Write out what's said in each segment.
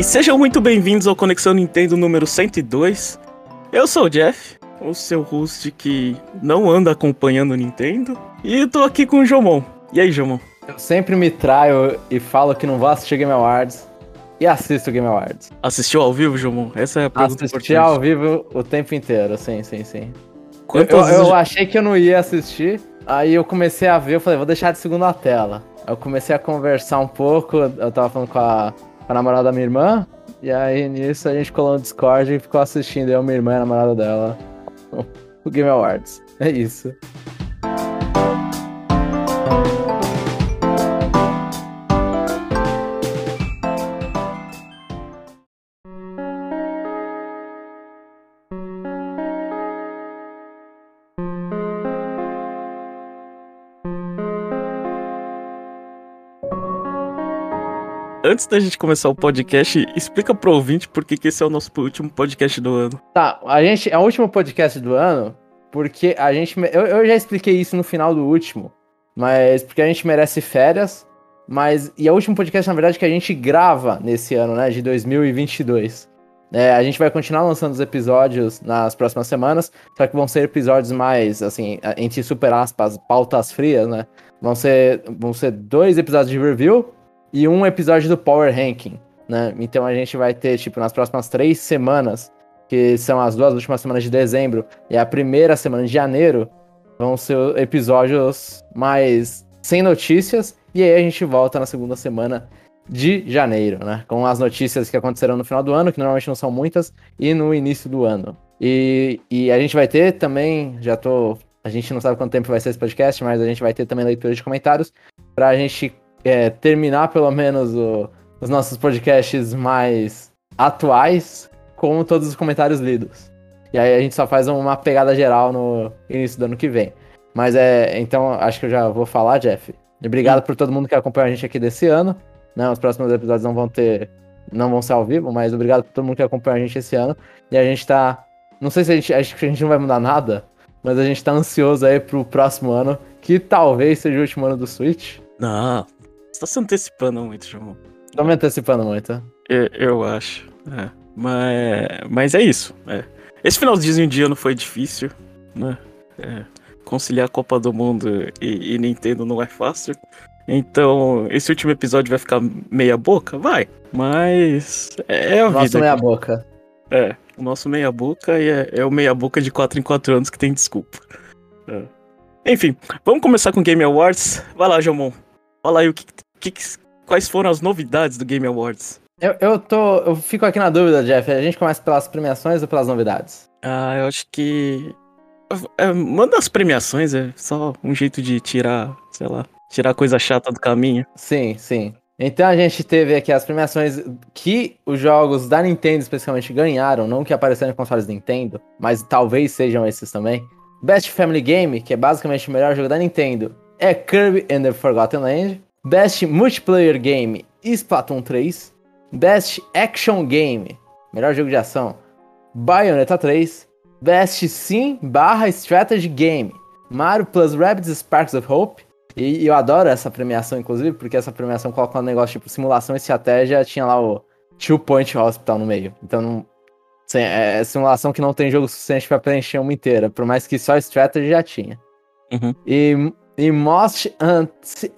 E sejam muito bem-vindos ao Conexão Nintendo número 102. Eu sou o Jeff, o seu host que não anda acompanhando o Nintendo. E eu tô aqui com o Jomon. E aí, Jomon? Eu sempre me traio e falo que não vou assistir Game Awards. E assisto Game Awards. Assistiu ao vivo, Jomon? Essa é a pergunta Assisti ao vivo o tempo inteiro, sim, sim, sim. Eu, eu, eu, achei que eu não ia assistir, aí eu comecei a ver, eu falei, vou deixar de segunda tela. Eu comecei a conversar um pouco, eu tava falando com a, a namorada da minha irmã, e aí nisso a gente colou no Discord e ficou assistindo, eu, minha irmã e a namorada dela, o Game Awards. É isso. Antes da gente começar o podcast, explica pro ouvinte por que, esse é o nosso último podcast do ano. Tá, a gente é o último podcast do ano porque a gente. Eu, eu já expliquei isso no final do último, mas porque a gente merece férias. Mas. E é o último podcast, na verdade, que a gente grava nesse ano, né? De 2022. É, a gente vai continuar lançando os episódios nas próximas semanas, só que vão ser episódios mais, assim, entre super aspas, pautas frias, né? Vão ser, vão ser dois episódios de review e um episódio do Power Ranking, né? Então a gente vai ter, tipo, nas próximas três semanas, que são as duas últimas semanas de dezembro e a primeira semana de janeiro, vão ser episódios mais sem notícias. E aí a gente volta na segunda semana de janeiro, né? Com as notícias que aconteceram no final do ano, que normalmente não são muitas, e no início do ano. E, e a gente vai ter também, já tô. A gente não sabe quanto tempo vai ser esse podcast, mas a gente vai ter também leitura de comentários pra gente é, terminar pelo menos o, os nossos podcasts mais atuais com todos os comentários lidos. E aí a gente só faz uma pegada geral no início do ano que vem. Mas é. Então, acho que eu já vou falar, Jeff. Obrigado Sim. por todo mundo que acompanha a gente aqui desse ano. Né? Os próximos episódios não vão ter. Não vão ser ao vivo, mas obrigado por todo mundo que acompanha a gente esse ano. E a gente tá. Não sei se a gente. Acho que a gente não vai mudar nada. Mas a gente tá ansioso aí pro próximo ano. Que talvez seja o último ano do Switch. Não, você tá se antecipando muito, João. Tô me antecipando muito. Eu, eu acho. É. Mas, mas é isso. É. Esse finalzinho de ano foi difícil, né? É. Conciliar a Copa do Mundo e, e, Nintendo não é fácil. Então, esse último episódio vai ficar meia boca? Vai. Mas é, é a nosso vida. Nosso meia boca. É, o nosso meia boca e é, é o meia boca de 4 em 4 anos que tem desculpa. É. Enfim, vamos começar com Game Awards. Vai lá, Jomon. Fala aí o que, que, quais foram as novidades do Game Awards. Eu, eu tô. Eu fico aqui na dúvida, Jeff. A gente começa pelas premiações ou pelas novidades? Ah, eu acho que. É, manda as premiações, é só um jeito de tirar, sei lá, tirar coisa chata do caminho. Sim, sim. Então a gente teve aqui as premiações que os jogos da Nintendo especialmente ganharam, não que apareceram em consoles Nintendo, mas talvez sejam esses também. Best Family Game, que é basicamente o melhor jogo da Nintendo, é Kirby and the Forgotten Land. Best Multiplayer Game, Splatoon 3. Best Action Game, melhor jogo de ação, Bayonetta 3. Best Sim barra Strategy Game, Mario Plus Rabbids Sparks of Hope. E, eu adoro essa premiação, inclusive, porque essa premiação coloca um negócio tipo simulação e estratégia, tinha lá o Two Point Hospital no meio. Então, não, é, é simulação que não tem jogo suficiente para preencher uma inteira, por mais que só Strategy já tinha. Uhum. E e Most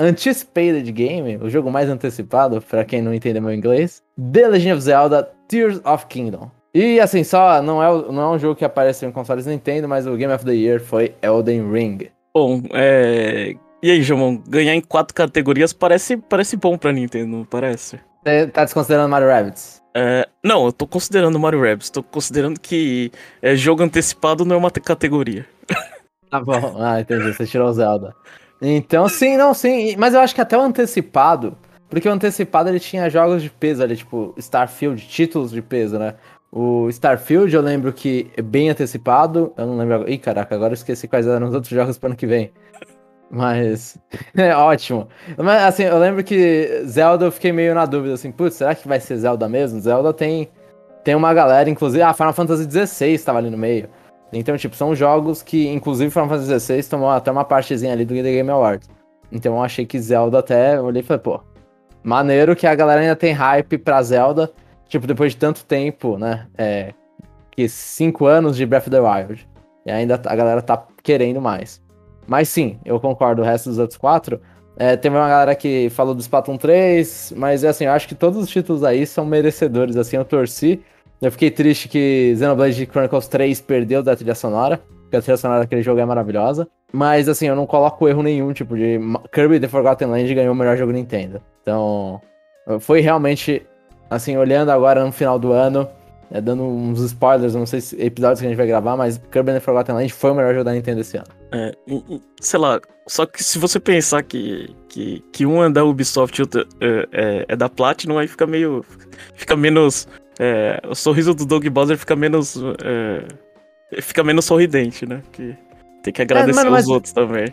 Anticipated Game, o jogo mais antecipado, para quem não entende meu inglês, The Legend of Zelda Tears of Kingdom. E assim, só não é, não é um jogo que apareceu em consoles Nintendo, mas o Game of the Year foi Elden Ring. Bom, é. E aí, João, ganhar em quatro categorias parece, parece bom pra Nintendo, não parece? Você tá desconsiderando Mario Rabbids? É, não, eu tô considerando Mario Rabbids. Tô considerando que é, jogo antecipado não é uma categoria. Tá bom. Ah, entendi. Você tirou o Zelda. Então, sim, não, sim. Mas eu acho que até o antecipado. Porque o antecipado ele tinha jogos de peso ali, tipo Starfield, títulos de peso, né? O Starfield eu lembro que é bem antecipado. Eu não lembro. Ih, caraca, agora eu esqueci quais eram os outros jogos pro ano que vem. Mas. É ótimo. Mas assim, eu lembro que Zelda eu fiquei meio na dúvida, assim, putz, será que vai ser Zelda mesmo? Zelda tem. Tem uma galera, inclusive. Ah, Final Fantasy XVI estava ali no meio. Então, tipo, são jogos que, inclusive, Final Fantasy XVI tomou até uma partezinha ali do The Game Awards. Então eu achei que Zelda até, eu olhei e falei, pô, maneiro que a galera ainda tem hype pra Zelda. Tipo, depois de tanto tempo, né? É, que cinco anos de Breath of the Wild. E ainda a galera tá querendo mais. Mas sim, eu concordo, o resto dos outros quatro. É, teve uma galera que falou do Splatoon 3, mas assim, eu acho que todos os títulos aí são merecedores, assim, eu torci. Eu fiquei triste que Xenoblade Chronicles 3 perdeu da trilha sonora, porque a trilha sonora daquele jogo é maravilhosa. Mas assim, eu não coloco erro nenhum, tipo, de Kirby The Forgotten Land ganhou o melhor jogo Nintendo. Então, foi realmente, assim, olhando agora no final do ano, é, dando uns spoilers, não sei se episódios que a gente vai gravar, mas Kirby The Forgotten Land foi o melhor jogo da Nintendo esse ano. É, sei lá, só que se você pensar que, que, que um é da Ubisoft e outro é, é, é da Platinum, aí fica meio. Fica menos. É, o sorriso do Doug Bowser fica menos. É, fica menos sorridente, né? Que tem que agradecer mano, mas... os outros também.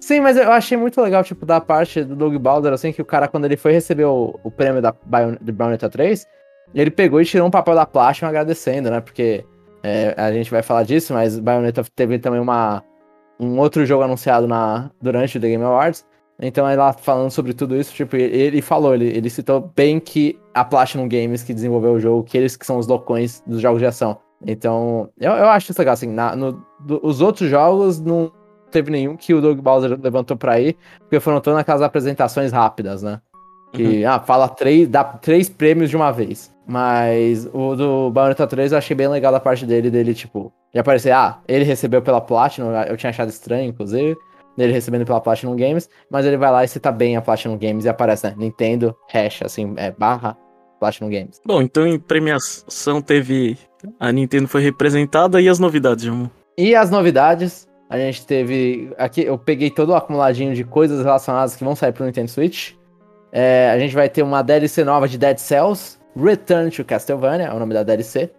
Sim, mas eu achei muito legal, tipo, da parte do Doug Bowser, assim, que o cara, quando ele foi receber o, o prêmio da Bion de Bayonetta 3, ele pegou e tirou um papel da Platinum agradecendo, né? Porque é, a gente vai falar disso, mas Bayonetta teve também uma, um outro jogo anunciado na, durante o The Game Awards. Então, lá falando sobre tudo isso, tipo, ele falou, ele, ele citou bem que a Platinum Games que desenvolveu o jogo, que eles que são os loucões dos jogos de ação. Então, eu, eu acho isso legal, assim, na, no, do, os outros jogos não teve nenhum que o Doug Bowser levantou pra ir, porque foram todas aquelas apresentações rápidas, né? Que, uhum. ah, fala três, dá três prêmios de uma vez. Mas o do Bayonetta 3 eu achei bem legal da parte dele, dele, tipo, de aparecer, ah, ele recebeu pela Platinum, eu tinha achado estranho, inclusive, dele recebendo pela Platinum Games, mas ele vai lá e cita bem a Platinum Games e aparece, né, Nintendo, hash, assim, é, barra, Platinum Games. Bom, então em premiação teve, a Nintendo foi representada e as novidades, João? E as novidades, a gente teve, aqui eu peguei todo o acumuladinho de coisas relacionadas que vão sair pro Nintendo Switch, é, a gente vai ter uma DLC nova de Dead Cells, Return to Castlevania, é o nome da DLC.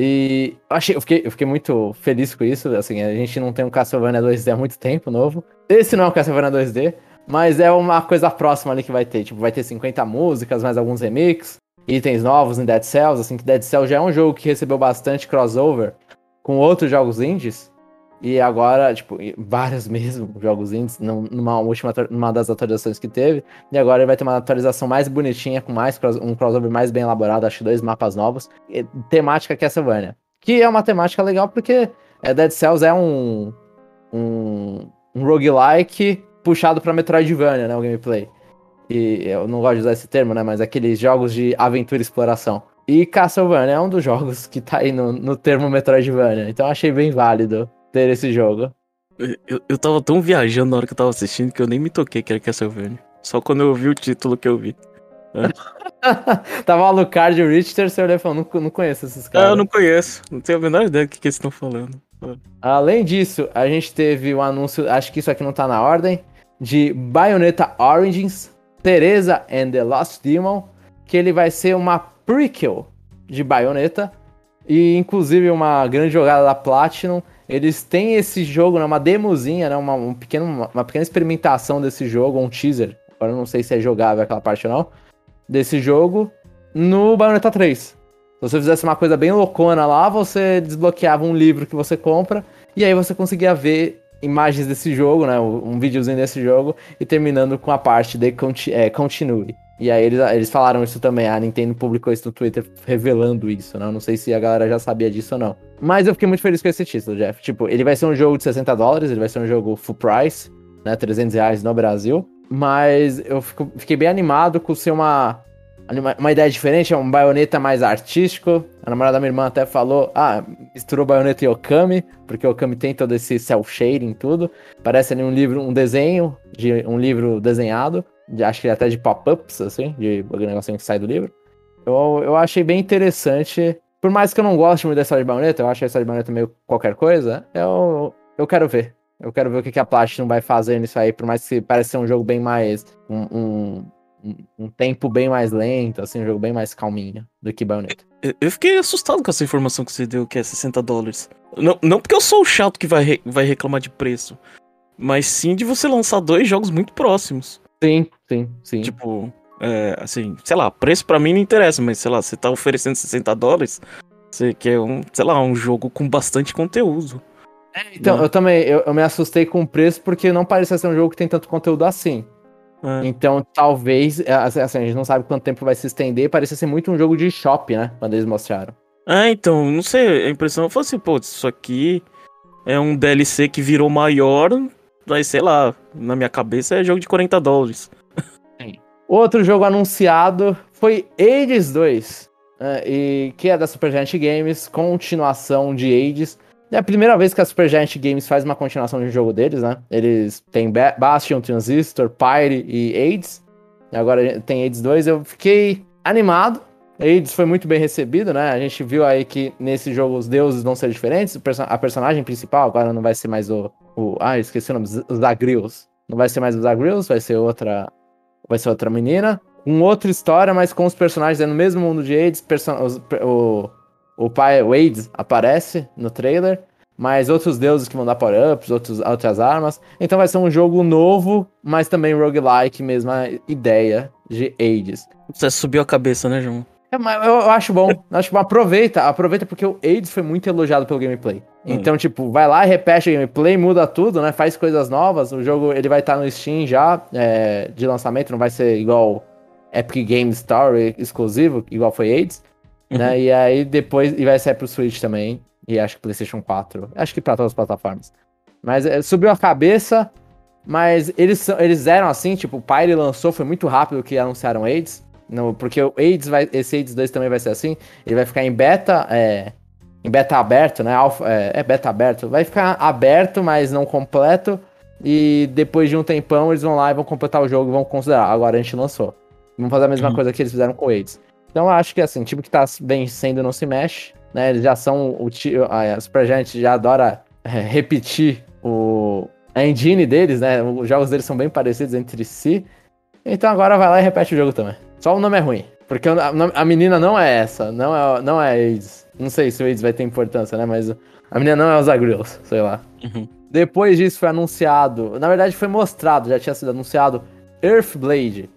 E achei, eu, fiquei, eu fiquei muito feliz com isso. Assim, a gente não tem um Castlevania 2D há muito tempo novo. Esse não é um Castlevania 2D, mas é uma coisa próxima ali que vai ter. Tipo, vai ter 50 músicas, mais alguns remixes, itens novos em Dead Cells. Assim, que Dead Cells já é um jogo que recebeu bastante crossover com outros jogos indies. E agora, tipo, vários mesmo jogos indies, numa última numa das atualizações que teve. E agora ele vai ter uma atualização mais bonitinha, com mais um crossover mais bem elaborado, acho dois mapas novos. E, temática Castlevania. Que é uma temática legal porque é, Dead Cells é um, um, um roguelike puxado pra Metroidvania, né? O gameplay. E eu não gosto de usar esse termo, né? Mas aqueles jogos de aventura e exploração. E Castlevania é um dos jogos que tá aí no, no termo Metroidvania. Então achei bem válido ter esse jogo. Eu, eu tava tão viajando na hora que eu tava assistindo que eu nem me toquei que era Castlevania. Só quando eu vi o título que eu vi. É. tava Alucard e o Richter, você olhou e falou, não, não conheço esses caras. Ah, eu não conheço. Não tenho a menor ideia do que, que eles estão falando. Além disso, a gente teve o um anúncio, acho que isso aqui não tá na ordem, de Bayonetta Origins, Teresa and the Lost Demon, que ele vai ser uma prequel de Bayonetta, e inclusive uma grande jogada da Platinum eles têm esse jogo, né, uma demozinha, né, uma, um pequeno, uma, pequena experimentação desse jogo, um teaser. Agora não sei se é jogável aquela parte ou não. Desse jogo no Bayonetta 3. Se você fizesse uma coisa bem loucona lá, você desbloqueava um livro que você compra e aí você conseguia ver imagens desse jogo, né? Um videozinho desse jogo e terminando com a parte de conti é, Continue. E aí eles, eles falaram isso também, a Nintendo publicou isso no Twitter revelando isso, né? Eu não sei se a galera já sabia disso ou não. Mas eu fiquei muito feliz com esse título, Jeff. Tipo, ele vai ser um jogo de 60 dólares, ele vai ser um jogo full price, né? 300 reais no Brasil. Mas eu fico, fiquei bem animado com ser uma, uma ideia diferente, é um baioneta mais artístico. A namorada da minha irmã até falou, ah, misturou baioneta e Okami, porque Okami tem todo esse cel shading tudo. Parece ali um livro, um desenho de um livro desenhado de, acho que até de pop-ups, assim, de negocinho que sai do livro. Eu, eu achei bem interessante. Por mais que eu não goste muito da história de Bayonetta, eu acho a história de Bayonetta meio qualquer coisa, eu, eu quero ver. Eu quero ver o que, que a Platinum vai fazer nisso aí, por mais que pareça ser um jogo bem mais. Um, um, um, tempo bem mais lento, assim, um jogo bem mais calminho do que Bayonetta. Eu fiquei assustado com essa informação que você deu, que é 60 dólares. Não, não porque eu sou o chato que vai, re, vai reclamar de preço, mas sim de você lançar dois jogos muito próximos. Sim, sim, sim. Tipo, é, assim, sei lá, preço para mim não interessa, mas sei lá, você tá oferecendo 60 dólares, você quer um, sei lá, um jogo com bastante conteúdo. É, então, né? eu também, eu, eu, me assustei com o preço porque não parecia ser um jogo que tem tanto conteúdo assim. É. Então, talvez, é, assim, assim, a gente não sabe quanto tempo vai se estender, parecia ser muito um jogo de shop, né? Quando eles mostraram. Ah, então, não sei, a impressão foi assim, pô, isso aqui é um DLC que virou maior, mas sei lá, na minha cabeça é jogo de 40 dólares. Outro jogo anunciado foi Hades 2, né, e que é da Supergiant Games, continuação de Hades. É a primeira vez que a Supergiant Games faz uma continuação de um jogo deles, né? Eles têm Bastion, Transistor, Pyre e Hades. E agora tem Hades 2. Eu fiquei animado. Hades foi muito bem recebido, né? A gente viu aí que nesse jogo os deuses vão ser diferentes. A personagem principal agora não vai ser mais o. o ah, esqueci o nome. Zagreus. Não vai ser mais o Zagreus, vai ser outra vai ser outra menina. Com outra história, mas com os personagens no mesmo mundo de Hades. Os, o, o pai Wade aparece no trailer. Mas outros deuses que vão dar power-ups, outras armas. Então vai ser um jogo novo, mas também roguelike, mesma ideia de Hades. Você subiu a cabeça, né, João? É, eu, eu, acho bom. acho bom. Aproveita, aproveita porque o Hades foi muito elogiado pelo gameplay. Hum. Então, tipo, vai lá, repete o gameplay, muda tudo, né? Faz coisas novas. O jogo ele vai estar tá no Steam já é, de lançamento, não vai ser igual Epic Game Story exclusivo, igual foi Hades. Né? Uhum. Né? E aí depois e vai sair pro Switch também. E acho que PlayStation 4. Acho que pra todas as plataformas. Mas é, subiu a cabeça. Mas eles, eles eram assim, tipo, o Pyre lançou, foi muito rápido que anunciaram Hades. No, porque o AIDS vai, esse AIDS 2 também vai ser assim. Ele vai ficar em beta, é, em beta aberto, né? Alpha, é, é, beta aberto. Vai ficar aberto, mas não completo. E depois de um tempão, eles vão lá e vão completar o jogo e vão considerar. Agora a gente lançou. Vamos fazer a mesma uhum. coisa que eles fizeram com o AIDS. Então eu acho que assim, time que tá vencendo não se mexe, né? Eles já são o a Supergiant já adora é, repetir o a engine deles, né? Os jogos deles são bem parecidos entre si. Então agora vai lá e repete o jogo também. Só o nome é ruim. Porque a, menina não é essa, não é, não é AIDS. Não sei se o AIDS vai ter importância, né? Mas a menina não é os Agrills, sei lá. Uhum. Depois disso foi anunciado, na verdade foi mostrado, já tinha sido anunciado, Earthblade.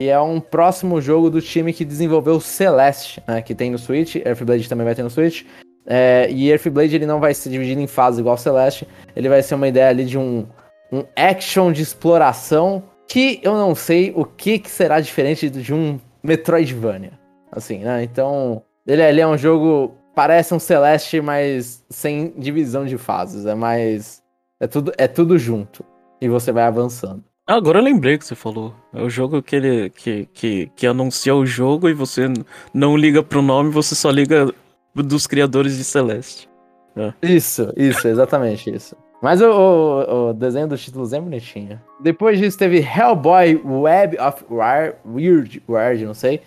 E é um próximo jogo do time que desenvolveu Celeste, né? Que tem no Switch. Earthblade também vai ter no Switch. É, e Earthblade ele não vai ser dividido em fases igual Celeste. Ele vai ser uma ideia ali de um, um action de exploração que eu não sei o que, que será diferente de um Metroidvania. Assim, né? Então, ele, ele é um jogo. Parece um Celeste, mas sem divisão de fases. É mais. É tudo, é tudo junto. E você vai avançando. Ah, agora eu lembrei que você falou. É o jogo que ele que, que, que anuncia o jogo e você não liga pro nome, você só liga dos criadores de Celeste. É. Isso, isso, exatamente isso. Mas o, o, o, desenho dos títulos é bonitinho. Depois disso teve Hellboy Web of War, Weird, Weird, não sei.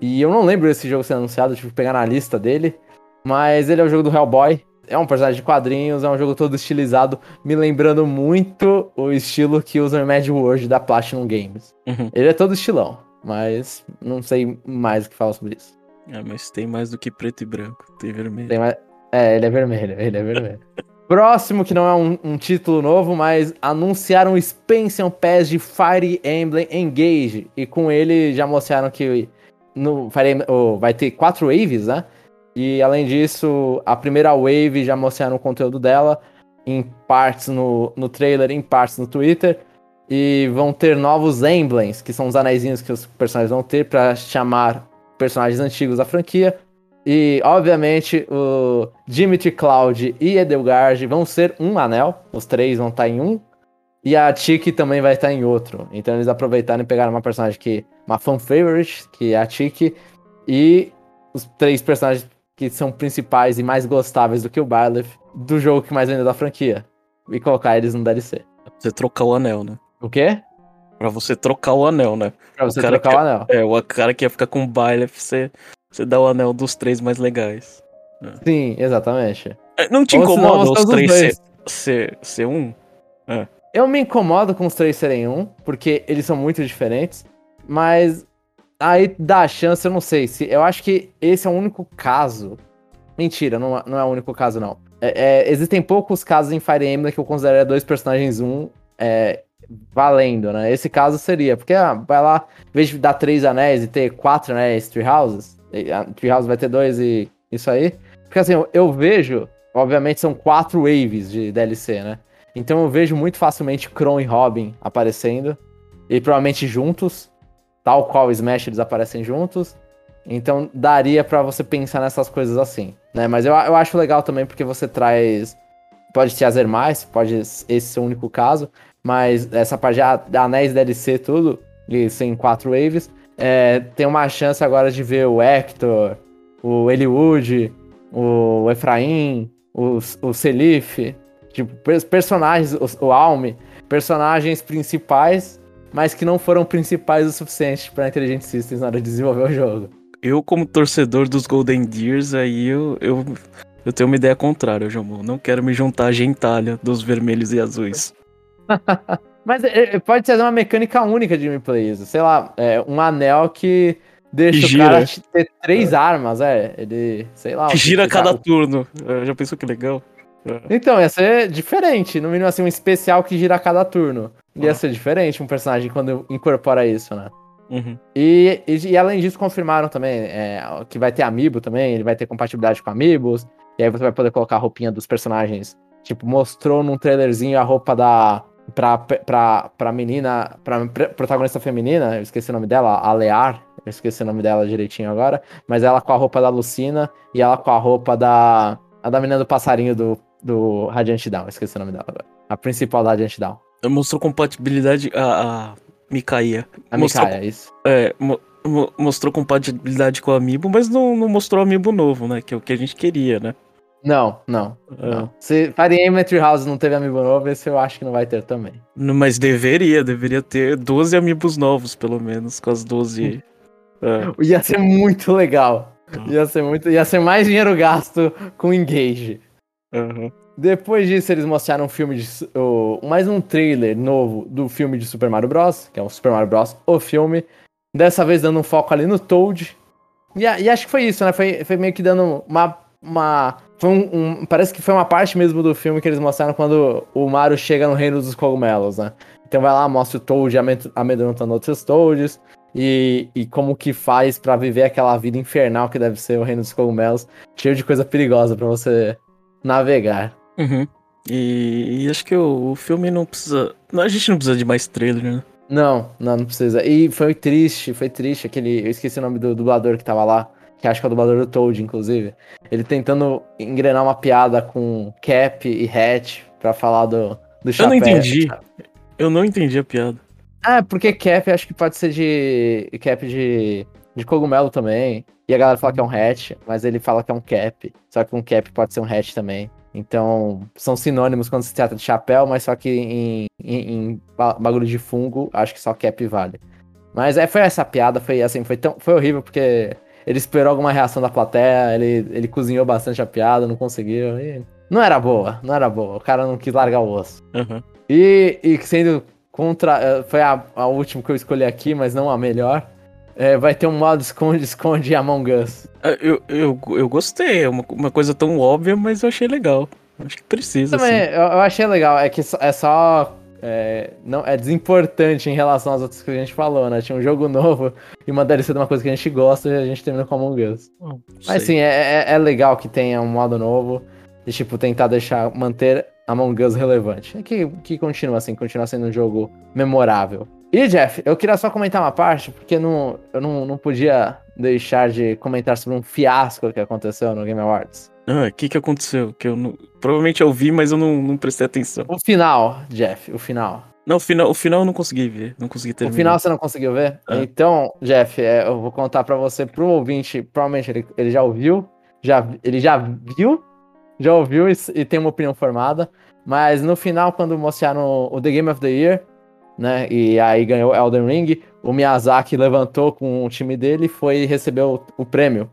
E eu não lembro desse jogo ser anunciado, tive que pegar na lista dele. Mas ele é o jogo do Hellboy. É um personagem de quadrinhos, é um jogo todo estilizado, me lembrando muito o estilo que usa o Mad World da Platinum Games. Uhum. Ele é todo estilão, mas não sei mais o que falar sobre isso. É, mas tem mais do que preto e branco, tem vermelho. Tem mais... É, ele é vermelho, ele é vermelho. Próximo, que não é um, um, título novo, mas anunciaram o Expansion Pass de Fire Emblem Engage. E com ele já mostraram que no Fire Emblem, oh, vai ter quatro waves, né? E além disso, a primeira wave já mostraram o conteúdo dela, em partes no, no trailer, em partes no Twitter. E vão ter novos emblems, que são os anéisinhos que os personagens vão ter para chamar personagens antigos da franquia. E, obviamente, o Dimitri Cloud e Edelgard vão ser um anel. Os três vão estar em um. E a Tiki também vai estar em outro. Então eles aproveitaram e pegaram uma personagem que. Uma fan favorite, que é a Tiki. E os três personagens que são principais e mais gostáveis do que o Byleth do jogo que mais vendeu da franquia. E colocar eles no DLC. Você trocar o anel, né? O quê? Pra você trocar o anel, né? Pra você trocar que, o anel. É, o cara que ia ficar com o Byleth, você você dá o anel dos três mais legais. É. Sim, exatamente. É, não te incomoda os três ser, ser, ser um? É. Eu me incomodo com os três serem um, porque eles são muito diferentes. Mas aí dá a chance, eu não sei. se Eu acho que esse é o único caso. Mentira, não, não é o único caso, não. É, é, existem poucos casos em Fire Emblem que eu considero dois personagens um é, valendo, né? Esse caso seria, porque ah, vai lá, em vez de dar três anéis e ter quatro anéis, three houses, a Treehouse vai ter dois e isso aí. Porque assim, eu, eu vejo, obviamente são quatro waves de DLC, né? Então eu vejo muito facilmente Kron e Robin aparecendo. e provavelmente juntos, tal qual Smash eles aparecem juntos. Então daria para você pensar nessas coisas assim, né? Mas eu, eu acho legal também porque você traz. Pode trazer mais, pode esse ser o único caso, mas essa parte de anéis DLC, tudo, e sem quatro waves, é, tem uma chance agora de ver o Hector, o Eliud, o Efraim, o, o Selif, tipo, personagens, o, o Alme, personagens principais, mas que não foram principais o suficiente pra Intelligent Systems na hora de desenvolver o jogo. Eu, como torcedor dos Golden Gears, aí eu, eu, eu tenho uma ideia contrária, Jomo. Não quero me juntar à gentalha dos vermelhos e azuis. Mas é, é, pode ser uma mecânica única de gameplay, sei lá, é, um anel que deixa gira. o cara ter três é. armas, é, ele, sei lá. Que gira cada turno, já pensou que legal? Então, ia ser diferente, no mínimo assim, um especial que gira a cada turno. Ia ah. ser diferente um personagem quando incorpora isso, né? Uhum. E, e, e, além disso, confirmaram também é, que vai ter amiibo também, ele vai ter compatibilidade com amigos, e aí você vai poder colocar a roupinha dos personagens. Tipo, mostrou num trailerzinho a roupa da. Pra, pra, pra menina, pra protagonista feminina, eu esqueci o nome dela, a Lear, eu esqueci o nome dela direitinho agora, mas ela com a roupa da Lucina e ela com a roupa da. A da menina do passarinho do, do Radiant Down, esqueci o nome dela agora. A principal da Radiant Down. Mostrou compatibilidade. A, a Mikaia. A mostrou, Mikaia, isso. É, mo, mo, mostrou compatibilidade com o Amiibo, mas não, não mostrou Amiibo novo, né? Que é o que a gente queria, né? Não, não. É. não. Se Fire Emmet House não teve amiibo novo, esse eu acho que não vai ter também. Mas deveria, deveria ter 12 amigos novos, pelo menos, com as 12. é. Ia ser muito legal. Ah. Ia ser muito. Ia ser mais dinheiro gasto com Engage. Uhum. Depois disso, eles mostraram um filme de. Mais um trailer novo do filme de Super Mario Bros., que é o Super Mario Bros., o filme. Dessa vez dando um foco ali no Toad. E, e acho que foi isso, né? Foi, foi meio que dando uma. uma foi um, um, parece que foi uma parte mesmo do filme que eles mostraram quando o Mario chega no reino dos cogumelos, né? Então vai lá, mostra o Toad amedrontando outros Toads. E, e como que faz para viver aquela vida infernal que deve ser o reino dos cogumelos, cheio de coisa perigosa para você navegar. Uhum. E, e, acho que o, o, filme não precisa. A gente não precisa de mais trailer, né? Não, não, não precisa. E foi triste, foi triste aquele. Eu esqueci o nome do dublador que tava lá. Que acho que é o dublador do Toad, inclusive. Ele tentando engrenar uma piada com Cap e Hatch pra falar do, do chapéu. Eu não entendi. Eu não entendi a piada. Ah, porque Cap acho que pode ser de. Cap de. de cogumelo também. E a galera fala que é um hatch, mas ele fala que é um cap. Só que um cap pode ser um hatch também. Então, são sinônimos quando se trata de chapéu, mas só que em, em, em bagulho de fungo, acho que só cap vale. Mas é, foi essa piada, foi assim, foi, tão, foi horrível, porque ele esperou alguma reação da plateia, ele, ele cozinhou bastante a piada, não conseguiu. não era boa, não era boa. O cara não quis largar o osso. Uhum. E, e sendo contra. Eh, foi a, a última que eu escolhi aqui, mas não a melhor. É, vai ter um modo esconde-esconde Among Us. Eu, eu, eu gostei, é uma, uma coisa tão óbvia, mas eu achei legal. Acho que precisa. Também, assim. eu, eu, achei legal, é que é só. É, não, é desimportante em relação às outras que a gente falou, né? Tinha um jogo novo e uma DLC de uma coisa que a gente gosta e a gente termina com Among Us. Oh, mas sim, é, é, é, legal que tenha um modo novo e, tipo, tentar deixar, manter Among Us relevante. É que, que continua assim, continua sendo um jogo memorável. E, Jeff, eu queria só comentar uma parte, porque não, eu não, não podia deixar de comentar sobre um fiasco que aconteceu no Game Awards. Ah, o que que aconteceu? Que eu não... Provavelmente eu vi, mas eu não, não prestei atenção. O final, Jeff, o final. Não, o final, o final eu não consegui ver, não consegui terminar. O final você não conseguiu ver? Ah. Então, Jeff, é, eu vou contar para você, pro ouvinte, provavelmente ele, ele já ouviu, já, ele já viu, já ouviu e, e tem uma opinião formada, mas no final, quando mostraram o The Game of the Year, né? E aí ganhou Elden Ring. O Miyazaki levantou com o time dele e foi receber o, o prêmio,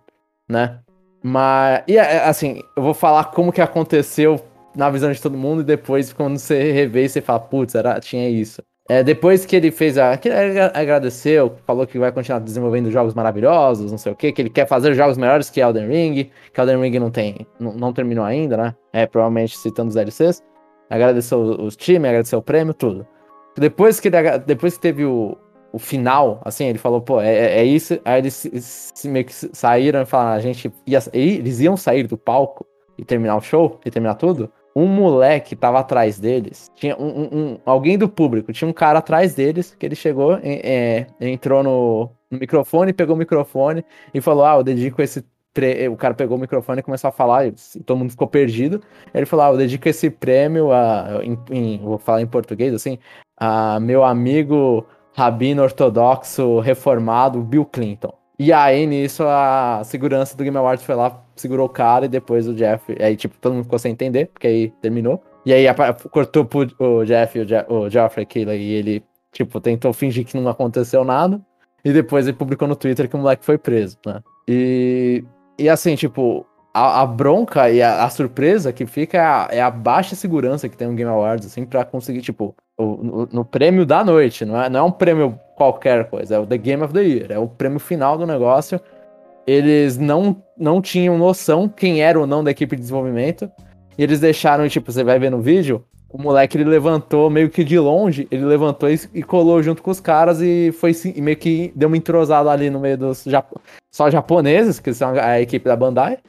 né? Mas, e é, assim, eu vou falar como que aconteceu na visão de todo mundo e depois, quando você rever, você fala, putz, era, tinha isso. É, depois que ele fez a. que ele agradeceu, falou que vai continuar desenvolvendo jogos maravilhosos, não sei o que, que ele quer fazer jogos melhores que Elden Ring, que Elden Ring não tem. Não, não terminou ainda, né? É, provavelmente citando os DLCs. Agradeceu os times, agradeceu o prêmio, tudo. Depois que, ele, depois que teve o, o final, assim, ele falou, pô, é, é, é isso. Aí eles se, se, meio que saíram e falaram, a gente ia, eles iam sair do palco e terminar o show, e terminar tudo. um moleque tava atrás deles. Tinha um, um, um, alguém do público, tinha um cara atrás deles que ele chegou, é, entrou no, no, microfone, pegou o microfone e falou: Ah, eu dedico esse. O cara pegou o microfone e começou a falar, e todo mundo ficou perdido. Ele falou: Ah, eu dedico esse prêmio a. Em, em, vou falar em português assim, a meu amigo rabino ortodoxo reformado Bill Clinton. E aí, nisso, a segurança do Game Awards foi lá, segurou o cara e depois o Jeff. Aí, tipo, todo mundo ficou sem entender, porque aí terminou. E aí cortou o Jeff, o, Je o Geoffrey aquilo e ele, tipo, tentou fingir que não aconteceu nada. E depois ele publicou no Twitter que o moleque foi preso, né? E, e assim, tipo, a, a bronca e a, a, surpresa que fica é a, é a, baixa segurança que tem no Game Awards, assim, pra conseguir, tipo, o, no, no, prêmio da noite, não é, não é um prêmio qualquer coisa, é o The Game of the Year, é o prêmio final do negócio. Eles não, não tinham noção quem era ou não da equipe de desenvolvimento, e eles deixaram, tipo, você vai ver no vídeo, o moleque ele levantou meio que de longe, ele levantou e, e colou junto com os caras e foi e meio que deu uma entrosada ali no meio dos Jap só japoneses, que são a equipe da Bandai.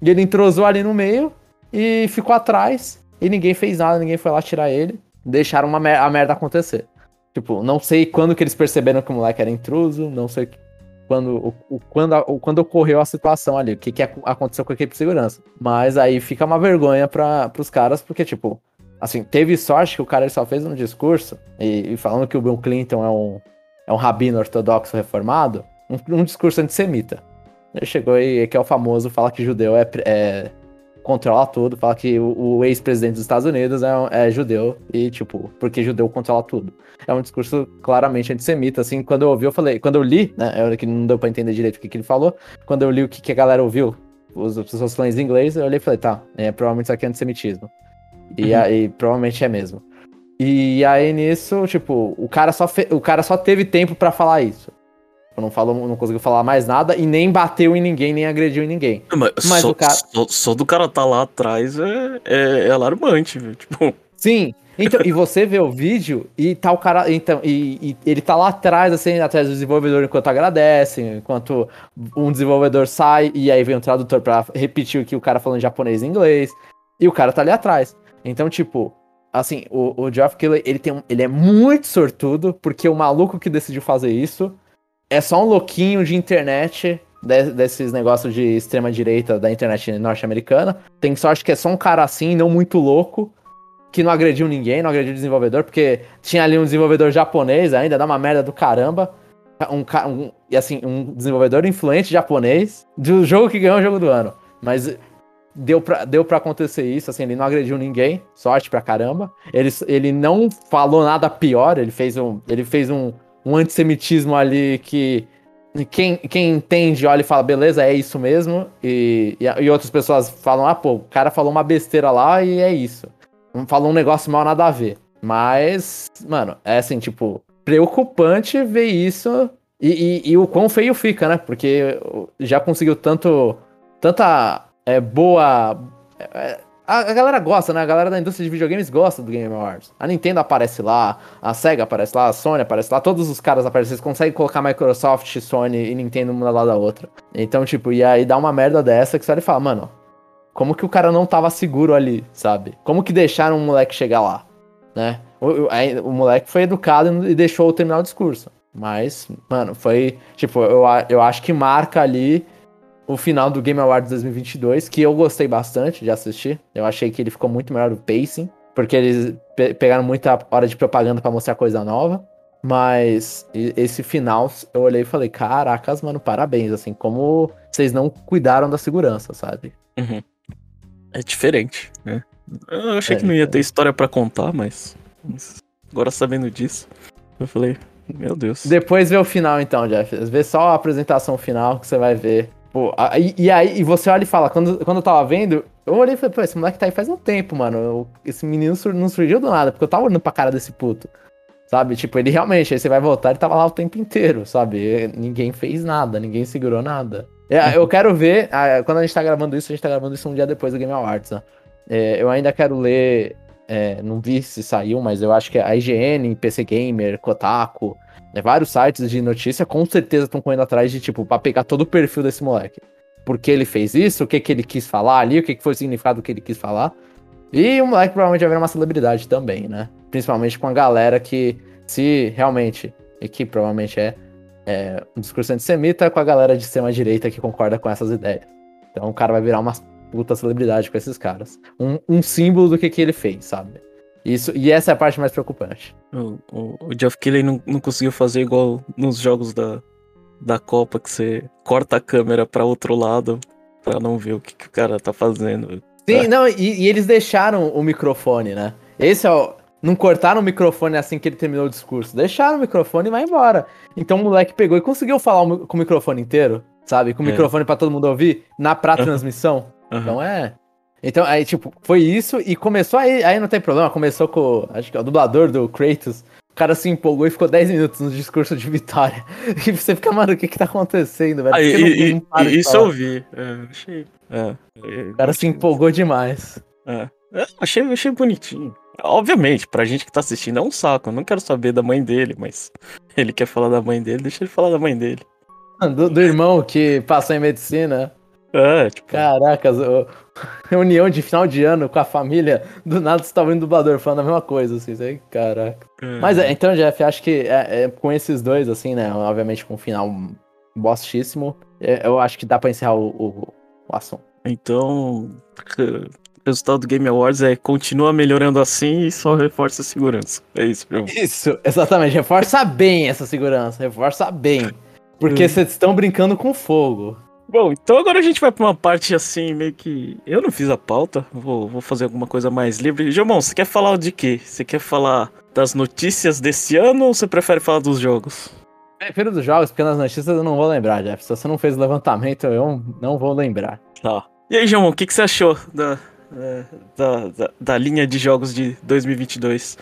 E ele entrosou ali no meio e ficou atrás. E ninguém fez nada, ninguém foi lá tirar ele. Deixaram uma mer a merda acontecer. Tipo, não sei quando que eles perceberam que o moleque era intruso, não sei quando, o, o quando, o, quando ocorreu a situação ali, o que, que aconteceu com a equipe de segurança. Mas aí fica uma vergonha para os caras, porque, tipo, assim, teve sorte que o cara só fez um discurso, e, e, falando que o Bill Clinton é um, é um rabino ortodoxo reformado, um, um discurso antissemita. Ele chegou e que é o famoso, fala que judeu é, é controla tudo, fala que o, o ex-presidente dos Estados Unidos é, é, judeu e, tipo, porque judeu controla tudo. É um discurso claramente antissemita, assim, quando eu ouvi, eu falei, quando eu li, né, é que não deu pra entender direito o que, que ele falou, quando eu li o que, que a galera ouviu, as pessoas falando em inglês, eu olhei e falei, tá, é, provavelmente isso aqui é antissemitismo. E uhum. aí, provavelmente é mesmo. E aí, nisso, tipo, o cara só, fe... o cara só teve tempo para falar isso. Não, falou, não conseguiu falar mais nada e nem bateu em ninguém, nem agrediu em ninguém. Mas, Mas só, o cara... só, só, do cara tá lá atrás é, é, é alarmante, viu? Tipo... Sim, então, e você vê o vídeo e tá o cara. Então, e, e, ele tá lá atrás, assim, atrás do desenvolvedor enquanto agradece, enquanto um desenvolvedor sai e aí vem um tradutor pra repetir o que o cara falando em japonês e inglês. E o cara tá ali atrás. Então, tipo, assim, o, o Geoff Keighley, ele, tem um, ele é muito sortudo, porque o maluco que decidiu fazer isso é só um louquinho de internet, de, desses negócios de extrema direita da internet norte-americana. Tem sorte que é só um cara assim, não muito louco, que não agrediu ninguém, não agrediu o desenvolvedor, porque tinha ali um desenvolvedor japonês ainda, dá uma merda do caramba. Um, um, e assim, um desenvolvedor influente japonês do jogo que ganhou o jogo do ano. Mas deu pra, deu pra acontecer isso, assim, ele não agrediu ninguém, sorte pra caramba. Ele, ele não falou nada pior, ele fez um, ele fez um, um antissemitismo ali que quem, quem entende olha e fala, beleza, é isso mesmo. E, e, e, outras pessoas falam, ah, pô, o cara falou uma besteira lá e é isso. Falou um negócio mal nada a ver. Mas, mano, é assim, tipo, preocupante ver isso e, e, e o quão feio fica, né? Porque já conseguiu tanto. Tanta é, boa. É, a, a, galera gosta, né? A galera da indústria de videogames gosta do Game Awards. A Nintendo aparece lá, a Sega aparece lá, a Sony aparece lá, todos os caras aparecem. Vocês conseguem colocar Microsoft, Sony e Nintendo uma lá da outra. Então, tipo, e aí dá uma merda dessa que você vai falar, mano, como que o cara não tava seguro ali, sabe? Como que deixaram o moleque chegar lá, né? O, o, aí, o moleque foi educado e deixou terminar o discurso. Mas, mano, foi. Tipo, eu, eu acho que marca ali o final do Game Awards 2022, que eu gostei bastante de assistir. Eu achei que ele ficou muito melhor do pacing, porque eles pe pegaram muita hora de propaganda para mostrar coisa nova. Mas esse final, eu olhei e falei, caracas, mano, parabéns, assim, como vocês não cuidaram da segurança, sabe? Uhum. É diferente, né? Eu achei é, que não ia ter história para contar, mas agora sabendo disso, eu falei, meu Deus. Depois vê o final então, Jeff. Vê só a apresentação final que você vai ver Pô, aí, e aí e você olha e fala, quando, quando eu tava vendo, eu olhei e falei, pô, esse moleque tá aí faz um tempo, mano. Esse menino não surgiu do nada, porque eu tava olhando pra cara desse puto. Sabe? Tipo, ele realmente, aí você vai voltar, ele tava lá o tempo inteiro, sabe? Ninguém fez nada, ninguém segurou nada. É, eu quero ver, quando a gente tá gravando isso, a gente tá gravando isso um dia depois do Game Awards, né? É, eu ainda quero ler, é, não vi se saiu, mas eu acho que a IGN, PC Gamer, Kotaku, né, vários sites de notícia com certeza estão correndo atrás de, tipo, pra pegar todo o perfil desse moleque. Por que ele fez isso, o que, que ele quis falar ali, o que, que foi o significado do que ele quis falar. E o moleque provavelmente vai virar uma celebridade também, né? Principalmente com a galera que, se realmente, e que provavelmente é, é um discurso antissemita, com a galera de extrema-direita que concorda com essas ideias. Então o cara vai virar uma puta celebridade com esses caras. Um, um símbolo do que, que ele fez, sabe? Isso, e essa é a parte mais preocupante. O, o, o Jeff Keighley não, não conseguiu fazer igual nos jogos da, da Copa, que você corta a câmera para outro lado para não ver o que, que, o cara tá fazendo. Sim, é. não, e, e, eles deixaram o microfone, né? Esse é o. Não cortaram o microfone assim que ele terminou o discurso. Deixaram o microfone e vai embora. Então o moleque pegou e conseguiu falar com o microfone inteiro, sabe? Com o é. microfone para todo mundo ouvir, na pra transmissão. Uhum. Então é. Então, aí, tipo, foi isso e começou aí, aí não tem problema, começou com, acho que é o dublador do Kratos, o cara se empolgou e ficou 10 minutos no discurso de vitória. E você fica, mano, o que que tá acontecendo, velho? Ah, e, não, não isso eu vi. É, achei. É, o cara se empolgou demais. É. é. achei, achei bonitinho. Obviamente, pra gente que tá assistindo é um saco. Eu não quero saber da mãe dele, mas ele quer falar da mãe dele, deixa ele falar da mãe dele. Do, do irmão que passou em medicina. É, tipo. Caracas, o, reunião de final de ano com a família, do nada você tá vendo o dublador falando a mesma coisa, assim, aí, caraca. É. Mas é, então, Jeff, acho que é, é, com esses dois, assim, né, obviamente com um final bostíssimo, é, eu acho que dá pra encerrar o, o, o assunto. Então, o resultado do Game Awards é continua melhorando assim e só reforça a segurança. É isso, meu. Isso, exatamente. Reforça bem essa segurança. Reforça bem. Porque vocês estão brincando com fogo. Bom, então agora a gente vai pra uma parte assim, meio que. Eu não fiz a pauta, vou, vou fazer alguma coisa mais livre. Jomon, você quer falar de quê? Você quer falar das notícias desse ano ou você prefere falar dos jogos? Prefiro dos jogos, porque nas notícias eu não vou lembrar, Jeff. Se você não fez o levantamento, eu não vou lembrar. Tá. E aí, Jomon, o que, que você achou da, é, da, da, da, linha de jogos de 2022?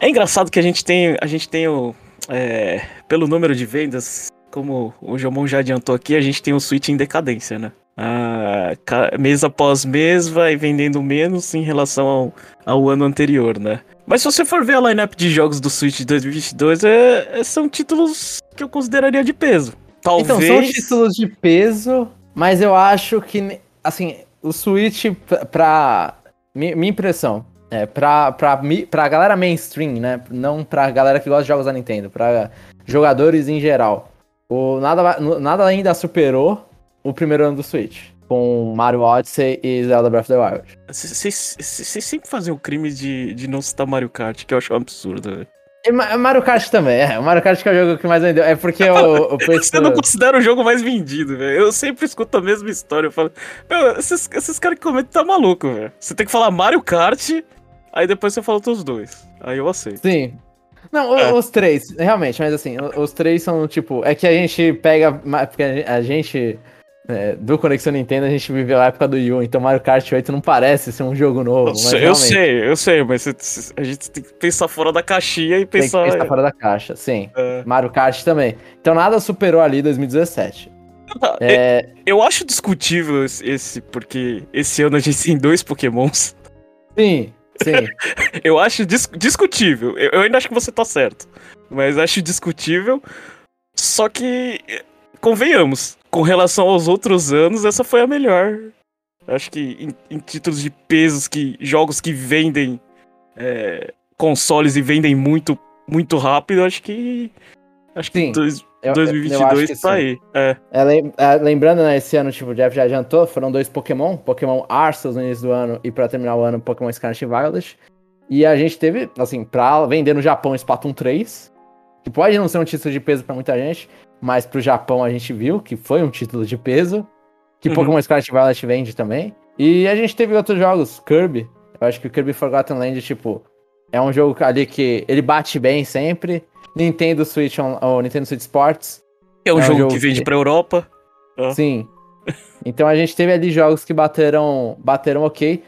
É engraçado que a gente tem, a gente tem o. É, pelo número de vendas, como o Jomon já adiantou aqui, a gente tem um Switch em decadência, né? Ah, mês após mês vai vendendo menos em relação ao, ao ano anterior, né? Mas se você for ver a lineup de jogos do Switch de 2022, é, é, são títulos que eu consideraria de peso. Talvez... Então, são títulos de peso, mas eu acho que, assim, o Switch, pra... minha impressão, é, pra, pra, pra galera mainstream, né? Não pra galera que gosta de jogos da Nintendo, pra jogadores em geral. O nada, nada ainda superou o primeiro ano do Switch. Com Mario Odyssey e Zelda Breath of the Wild. Vocês sempre fazem o crime de, de não citar Mario Kart, que eu acho um absurdo, velho. Mario Kart também, é. O Mario Kart que é o jogo que mais vendeu. É porque o, o Você não considera o jogo mais vendido, velho. Eu sempre escuto a mesma história. Eu falo, meu, esses, esses caras que comentam tá maluco, velho. Você tem que falar Mario Kart, aí depois você fala os dois. Aí eu aceito. Sim, não, é. os três, realmente, mas assim, os três são tipo. É que a gente pega. Porque a gente. É, do Conexão Nintendo, a gente viveu a época do Yu, então Mario Kart 8 não parece ser um jogo novo. Eu, sei, eu sei, eu sei, mas a gente tem que pensar fora da caixinha e pensar. Tem que pensar fora da caixa, sim. É. Mario Kart também. Então nada superou ali 2017. Ah, é... Eu acho discutível esse, porque esse ano a gente tem dois Pokémons. Sim, Sim. eu acho dis discutível. Eu, eu, ainda acho que você tá certo. Mas acho discutível. Só que, convenhamos, com relação aos outros anos, essa foi a melhor. Acho que em, em títulos de pesos, que jogos que vendem é, consoles e vendem muito, muito rápido, acho que. Acho que dois, eu, 2022 eu tá sim. aí. É. É, lembrando, né, esse ano, tipo, o Jeff já adiantou, foram dois Pokémon, Pokémon Arceus no início do ano e pra terminar o ano, Pokémon Scarlet e Violet. E a gente teve, assim, pra vender no Japão Splatoon 3, que pode não ser um título de peso pra muita gente, mas pro Japão a gente viu que foi um título de peso, que uhum. Pokémon Scarlet e Violet vende também. E a gente teve outros jogos, Kirby, eu acho que o Kirby Forgotten Land, tipo, é um jogo ali que ele bate bem sempre, Nintendo Switch, ou Nintendo Switch Sports. É um, é um jogo, jogo, que vende que... pra Europa. Ah. Sim. Então a gente teve ali jogos que bateram, bateram ok.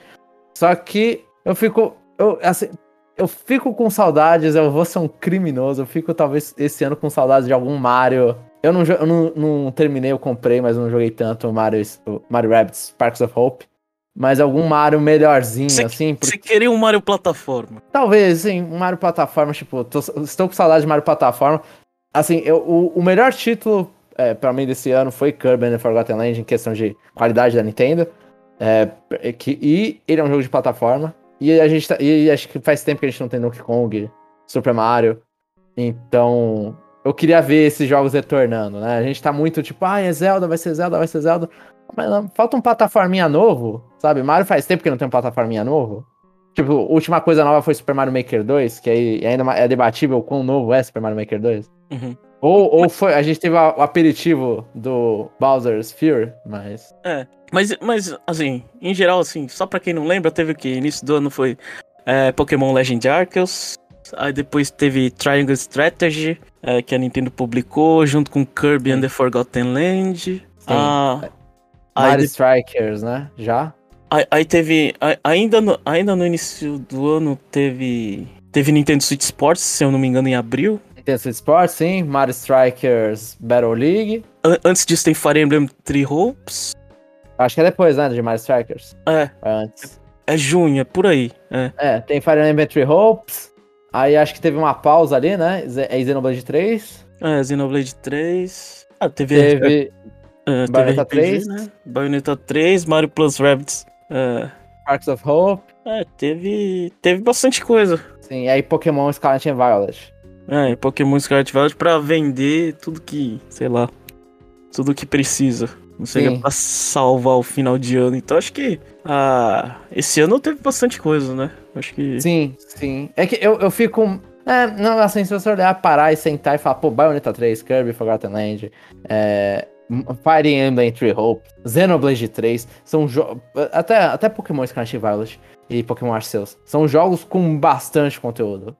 Só que eu fico. Eu, assim, eu fico com saudades, eu vou ser um criminoso. Eu fico talvez esse ano com saudades de algum Mario. Eu não, eu não, não terminei, eu comprei, mas não joguei tanto o Mario, Mario Rabbids Sparks of Hope mas algum Mario melhorzinho, cê, assim. Você porque... queria um Mario plataforma? Talvez, sim, um Mario plataforma, tipo, tô, estou com saudade de Mario plataforma. Assim, eu, o, o melhor título é, para mim desse ano foi Kirby and the Forgotten Land em questão de qualidade da Nintendo. É, que, e ele é um jogo de plataforma. E a gente tá, e acho que faz tempo que a gente não tem Donkey Kong, Super Mario. Então, eu queria ver esses jogos retornando, né? A gente tá muito tipo, ah, é Zelda, vai ser Zelda, vai ser Zelda. Falta um plataforminha novo, sabe? Mario faz tempo que não tem um plataforminha novo. Tipo, a última coisa nova foi Super Mario Maker 2, que aí ainda é debatível quão novo é Super Mario Maker 2. Uhum. Ou, ou foi, a gente teve o aperitivo do Bowser's Fury, mas. É, mas, mas assim, em geral, assim, só pra quem não lembra, teve o que? Início do ano foi é, Pokémon Legend Arceus, aí depois teve Triangle Strategy, é, que a Nintendo publicou, junto com Kirby Sim. and the Forgotten Land. Ah, Mario Strikers, né? Já? Aí, aí teve. Ainda no, ainda no início do ano teve. Teve Nintendo Switch Sports, se eu não me engano, em abril. Nintendo Switch Sports, sim. Mario Strikers Battle League. An antes disso tem Fire Emblem Three Hopes. Acho que é depois, né? De Mario Strikers. É. é antes. É junho, é por aí. É. é, tem Fire Emblem Three Hopes. Aí acho que teve uma pausa ali, né? É Xenoblade 3. É, Xenoblade 3. Ah, teve. Teve. Uh, Bayonetta RPG, 3. Né? Bayonetta 3, Mario Plus Rabbids Uh, Parks of Hope. É, teve, teve bastante coisa. Sim, e aí Pokémon Scarlet and Violet. É, e Pokémon Scarlet Violet pra vender tudo que, sei lá, tudo que precisa. Não seria pra salvar o final de ano. Então acho que ah, esse ano teve bastante coisa, né? Acho que. Sim, sim. É que eu, eu fico. É, não, assim, se você olhar, parar e sentar e falar, pô, Bayonetta 3, Kirby Forgotten Land, é, Fire Emblem Three Hope, Xenoblade 3, são jogos. Até, até Pokémon Scarlet Violet e Pokémon Arceus. São jogos com bastante conteúdo.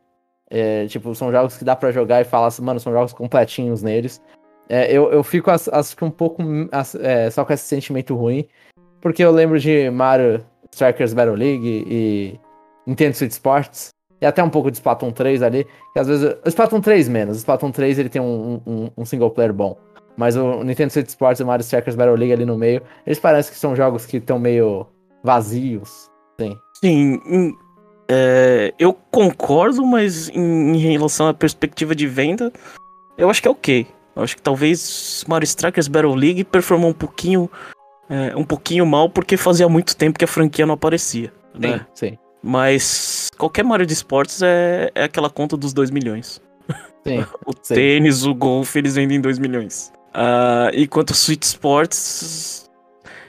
É, tipo, são jogos que dá para jogar e falar assim, mano, são jogos completinhos neles. É, eu, eu fico acho que um pouco é, só com esse sentimento ruim, porque eu lembro de Mario Strikers Battle League e Nintendo Switch Sports, e até um pouco de Splatoon 3 ali, que às vezes. Splatoon 3 menos, Splatoon 3 ele tem um, um, um single player bom. Mas o Nintendo Switch Sports e o Mario Strikers Battle League ali no meio, eles parecem que são jogos que estão meio vazios. Sim. Sim, é, eu concordo, mas em, em, relação à perspectiva de venda, eu acho que é ok. Eu acho que talvez Mario Strikers Battle League performou um pouquinho, é, um pouquinho mal porque fazia muito tempo que a franquia não aparecia. Né? Sim, sim. Mas qualquer Mario de esportes é, é aquela conta dos 2 milhões. Sim, o sim. tênis, o golfe, eles vendem 2 milhões. Uh, enquanto o Sweet Sports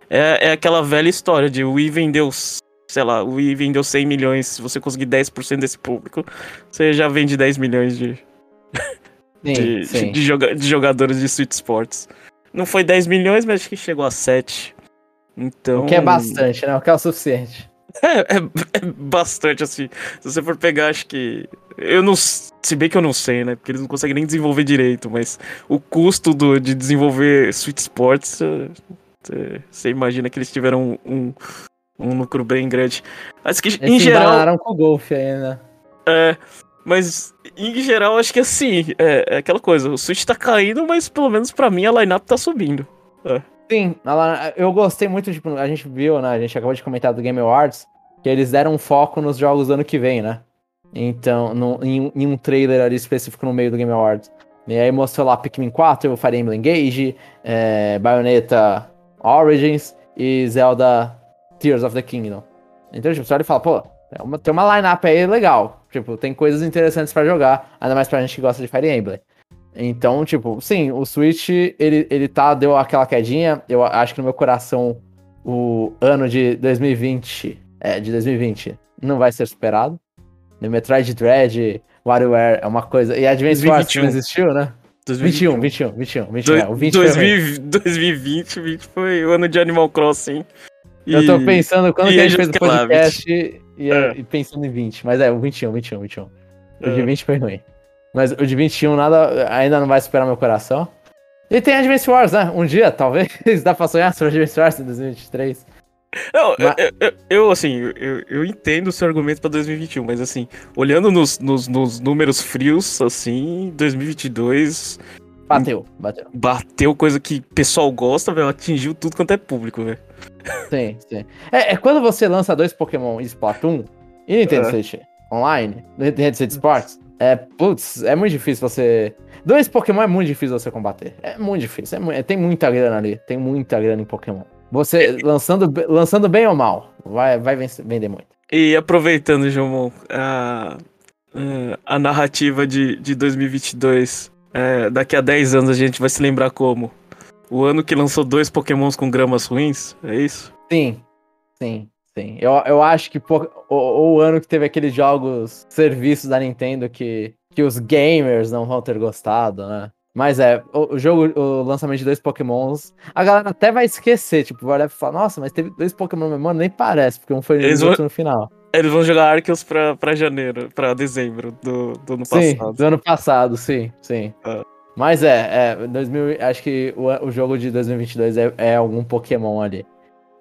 é, é aquela velha história de o Wii vendeu, sei lá, o Wii vendeu 100 milhões. Se você conseguir 10% desse público, você já vende 10 milhões de, sim, de, sim. de, joga, de jogadores de Sweet Sports. Não foi 10 milhões, mas acho que chegou a 7. Então... O que é bastante, né? O que é o suficiente. É, é, é, bastante assim. Se você for pegar, acho que. Eu não. Se bem que eu não sei, né? Porque eles não conseguem nem desenvolver direito, mas o custo do, de desenvolver Sweet Sports. Você imagina que eles tiveram um, um, lucro bem grande. Mas que, eles em geral. com o golfe ainda. É. Mas, em geral, acho que assim, é, é, aquela coisa, o Switch tá caindo, mas pelo menos para mim a lineup tá subindo. É. Sim, eu gostei muito, tipo, a gente viu, né? A gente acabou de comentar do Game Awards, que eles deram um foco nos jogos do ano que vem, né? Então, no, em, em, um trailer ali específico no meio do Game Awards. E aí mostrou lá Pikmin 4, Fire Emblem Engage, é, Bayonetta Origins e Zelda Tears of the Kingdom. Então, tipo, você olha e fala, pô, tem uma, tem uma line-up aí legal. Tipo, tem coisas interessantes para jogar, ainda mais pra gente que gosta de Fire Emblem. Então, tipo, sim, o Switch, ele, ele tá, deu aquela quedinha. Eu acho que no meu coração, o ano de 2020, é, de 2020, não vai ser superado. No Metroid Dread, WarioWare é uma coisa. E Advance Wars não existiu, né? 2021, 21, 21, 21. Do, é, o 20 2020, 2020, 20 foi o ano de Animal Crossing. E, eu tô pensando quando que a gente fez o podcast e, é. e, pensando em 20. Mas é, o 21, 21, 21. O é. de 20 foi ruim. Mas o de 21 nada, ainda não vai superar meu coração. E tem Advance Wars, né? Um dia, talvez. Dá pra sonhar sobre Advance Wars em 2023. Não, mas... eu, eu, eu, assim, eu, eu entendo o seu argumento pra 2021, mas assim, olhando nos, nos, nos números frios, assim, 2022. Bateu, bateu. Bateu coisa que o pessoal gosta, velho. Atingiu tudo quanto é público, velho. Sim, sim. É, é, quando você lança dois Pokémon Splatoon e Nintendo é. Switch online, Nintendo Switch Sports, é, putz, é muito difícil você. Dois Pokémon é muito difícil você combater. É muito difícil. É, tem muita grana ali. Tem muita grana em Pokémon. Você lançando, lançando bem ou mal, vai, vai vender muito. E aproveitando, João, a, a narrativa de, de 2022, é, daqui a 10 anos a gente vai se lembrar como? O ano que lançou dois pokémons com gramas ruins? É isso? Sim, sim, sim. Eu, eu acho que o, o ano que teve aqueles jogos, serviços da Nintendo que, que os gamers não vão ter gostado, né? Mas é, o, o, jogo, o lançamento de dois Pokémons, a galera até vai esquecer, tipo, vai falar, nossa, mas teve dois Pokémon, mano, nem parece, porque um foi no, vão... no final. Eles vão jogar Arceus pra, pra janeiro, pra dezembro do, do ano sim, passado. do ano passado, sim, sim. Ah. Mas é, é 2000, acho que o, o jogo de 2022 é, é algum Pokémon ali.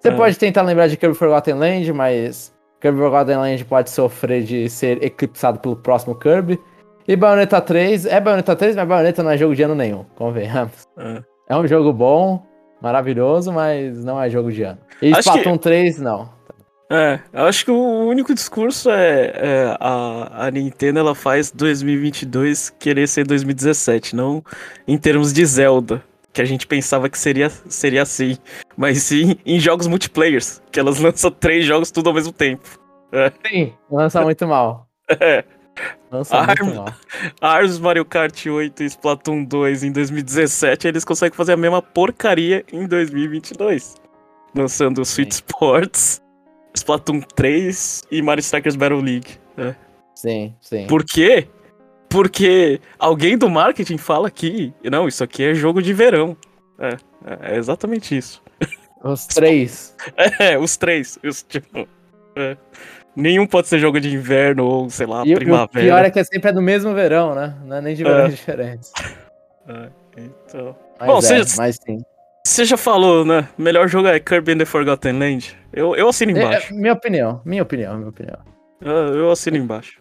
Você É. pode tentar lembrar de Kirby Forgotten Land, mas Kirby Forgotten Land pode sofrer de ser eclipsado pelo próximo Kirby. E Bayonetta 3, é Bayonetta 3, mas Bayonetta não é jogo de ano nenhum, convenhamos. É. É um jogo bom, maravilhoso, mas não é jogo de ano. E Acho Splatoon 3, não. É, eu acho que o único discurso é, é a, a Nintendo ela faz 2022 querer ser 2017, não em termos de Zelda, que a gente pensava que seria, seria assim, mas sim em jogos multiplayers, que elas lançam três jogos tudo ao mesmo tempo. Sim, lança muito mal. É, Lança muito mal. Ars, Mario Kart 8 e Splatoon 2 em 2017, eles conseguem fazer a mesma porcaria em 2022. Lançando Sweet Sports, Splatoon 3 e Mario Strikers Battle League. Sim, sim. Por quê? Porque alguém do marketing fala que, não, isso aqui é jogo de verão. É, é, é exatamente isso. Os três. É, os três. Os, tipo, é. Nenhum pode ser jogo de inverno ou, sei lá, E, o- e o primavera. pior é que é sempre no mesmo verão, né? Não é nem de verões diferentes. É, então. Mas Bom, é, você- mas sim. Você já falou, né? Melhor jogo é Kirby and the Forgotten Land. Eu, eu assino É, embaixo. minha opinião, minha opinião, minha opinião. Eu, eu assino embaixo.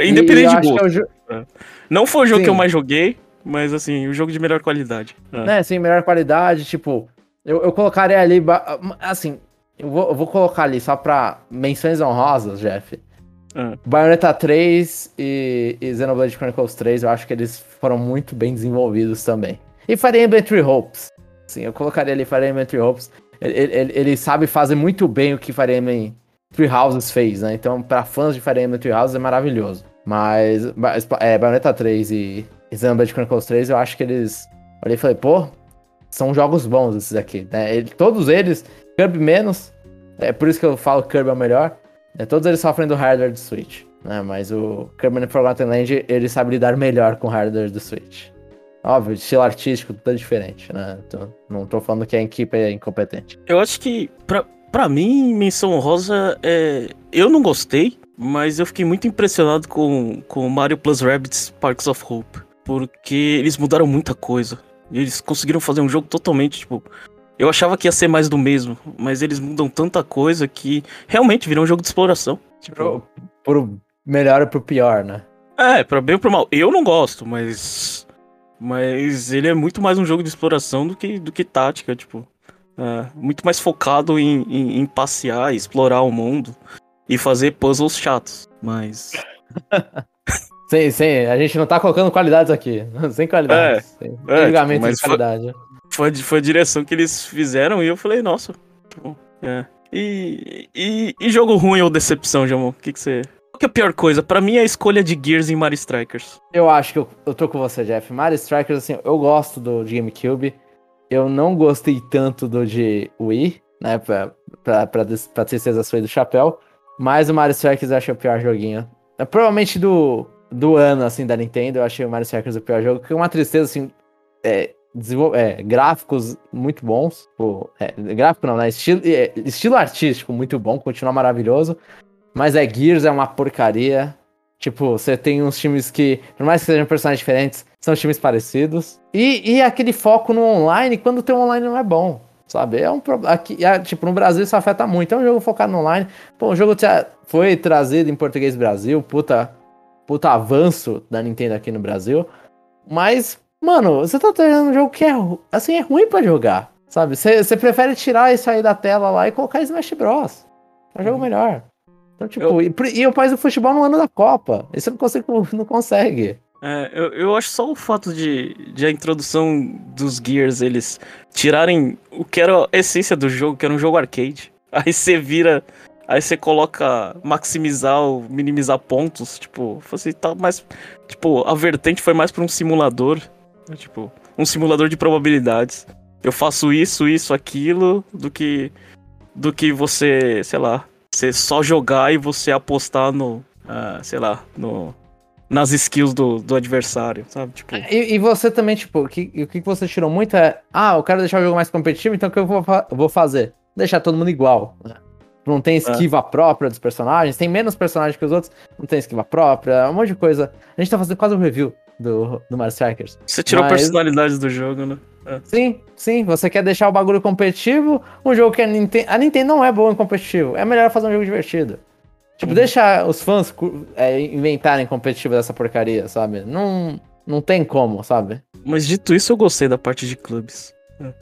E- independente de que gosto. é jo- Não foi o jogo que eu Sim. mais joguei, mas assim, o jogo de melhor qualidade. É. né, assim, melhor qualidade, tipo, eu, eu colocaria ali, assim, eu vou, eu vou colocar ali só pra menções honrosas, Jeff. Ah. Bayonetta 3 e, e Xenoblade Chronicles 3, eu acho que eles foram muito bem desenvolvidos também. E Fire Emblem Three Hopes. Sim, eu colocaria ali Fire Emblem Three Hopes. Ele, ele, ele- ele sabe fazer muito bem o que Fire Emblem Three Houses fez, né? Então, pra fãs de Fire Emblem Three Houses é maravilhoso. Mas, é, Bayonetta 3 e, Xenoblade Chronicles 3, eu acho que eles... Olhei e falei, pô, são jogos bons esses aqui, né? Ele- todos eles, Kirby menos, é por isso que eu falo Kirby é o melhor, né? todos eles sofrem do hardware do Switch, né? Mas o Kirby the Forgotten Land, ele sabe lidar melhor com o hardware do Switch. Óbvio, estilo artístico, tudo é diferente, né? Tô- não tô falando que a equipe é incompetente. Eu acho que, pra, pra mim, menção honrosa é. Eu não gostei, mas eu fiquei muito impressionado com, com Mario Plus Rabbids Sparks of Hope. Porque eles mudaram muita coisa. Eles conseguiram fazer um jogo totalmente, tipo. Eu achava que ia ser mais do mesmo, mas eles mudam tanta coisa que realmente virou um jogo de exploração. Tipo, Pro, pro melhor ou pro pior, né? é, pra bem ou pro mal. Eu não gosto, mas. Mas ele é muito mais um jogo de exploração do que, do que tática, tipo. É, muito mais focado em, em, em passear, explorar o mundo e fazer puzzles chatos. Mas. Sim, sim, a gente não tá colocando qualidades aqui. Sem qualidades. sem é, julgamento tipo, mas de qualidade. Foi, a- foi a direção que eles fizeram e eu falei, nossa. É. E, e, e jogo ruim ou decepção, Jamon? O que, que você. Qual que é a pior coisa? Pra mim é a escolha de Gears em Mario Strikers. Eu acho que eu, eu tô com você, Jeff. Mario Strikers, assim, eu gosto do de GameCube. Eu não gostei tanto do de Wii, né? Pra, pra, pra, pra tristeza e do chapéu. Mas o Mario Strikers eu achei o pior joguinho. É, provavelmente do, do ano, assim, da Nintendo, eu achei o Mario Strikers o pior jogo. Que é uma tristeza, assim. É, é, gráficos muito bons. Pô, é, gráfico não, né? Estilo, é, estilo artístico muito bom, continua maravilhoso. Mas é Gears, é uma porcaria. Tipo, você tem uns times que, por mais que sejam personagens diferentes, são times parecidos. E, e aquele foco no online, quando tem online não é bom. Sabe? É um problema. Tipo, no Brasil isso afeta muito. É um jogo focado no online. Pô, o jogo foi trazido em português Brasil, puta, puta avanço da Nintendo aqui no Brasil. Mas, mano, você tá trazendo um jogo que é, assim, é ruim pra jogar. Sabe? Você você prefere tirar isso aí da tela lá e colocar Smash Bros. É um jogo melhor. Então, tipo, Eu- e, e o país do futebol no ano da Copa. Isso não consegue. Não consegue. É, eu, eu acho só o fato de, de a introdução dos Gears, eles tirarem o que era a essência do jogo, que era um jogo arcade. Aí você vira Aí você coloca maximizar ou minimizar pontos, tipo, facilitar mais. Tipo, a vertente foi mais pra um simulador. né, Tipo, um simulador de probabilidades. Eu faço isso, isso, aquilo, do que. Do que você, sei lá, você só jogar e você apostar no. ah, sei lá, no. Nas skills do, do adversário, sabe? Tipo. E, e você também, tipo, o que, o que você tirou muito é. Ah, eu quero deixar o jogo mais competitivo, então o que eu vou, fa- vou fazer? Deixar todo mundo igual. né? Não tem esquiva própria dos personagens, tem menos personagens que os outros, não tem esquiva própria, um monte de coisa. A gente tá fazendo quase um review do, do Mario Strikers. Você tirou Mas- personalidade do jogo, né? Sim, sim, você quer deixar o bagulho competitivo, um jogo que a Nintendo. A Nintendo não é boa em competitivo, é melhor fazer um jogo divertido. Tipo, Uhum. deixa os fãs é, inventarem competitivo dessa porcaria, sabe? Não, não tem como, sabe? Mas dito isso, eu gostei da parte de clubes. É,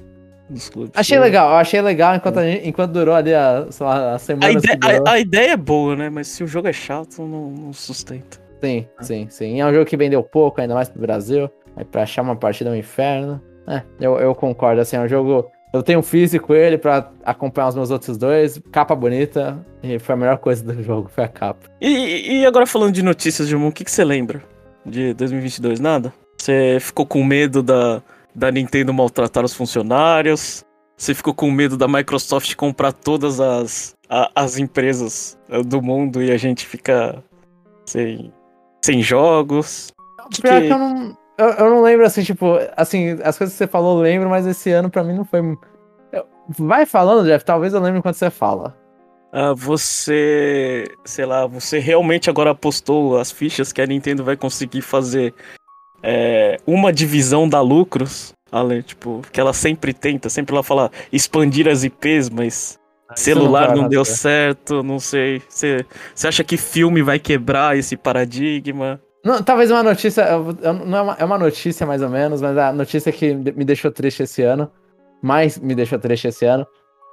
dos clubes. Achei legal, achei legal enquanto, a gente- enquanto durou ali a, lá, a semana. A ideia, a, a ideia é boa, né? Mas se o jogo é chato, não, não sustenta. Sim, sim, sim. E é um jogo que vendeu pouco, ainda mais pro Brasil. Aí pra achar uma partida é um inferno. É, eu, eu concordo, assim, é um jogo. Eu tenho um físico ele pra acompanhar os meus outros dois. Capa bonita. E foi a melhor coisa do jogo, foi a capa. E, e agora falando de notícias, Gilmão, o que, que você lembra de 2022? Nada? Você ficou com medo da, da Nintendo maltratar os funcionários? Você ficou com medo da Microsoft comprar todas as, a- as empresas eh, do mundo e a gente ficar sem, sem jogos? Pior que- que eu não. Eu, eu não lembro, assim, tipo, assim, as coisas que você falou eu lembro, mas esse ano pra mim não foi. Eu- Vai falando, Jeff, talvez eu lembre enquanto você fala. Ah, você, sei lá, você realmente agora apostou as fichas que a Nintendo vai conseguir fazer é, uma divisão da lucros, além, tipo, que ela sempre tenta, sempre ela fala expandir as IPs, mas celular vai não, deu certo, não sei. Você, você acha que filme vai quebrar esse paradigma? Não, talvez uma notícia. não é, uma, é uma notícia mais ou menos, mas a notícia que me deixou triste esse ano, mais me deixou triste esse ano,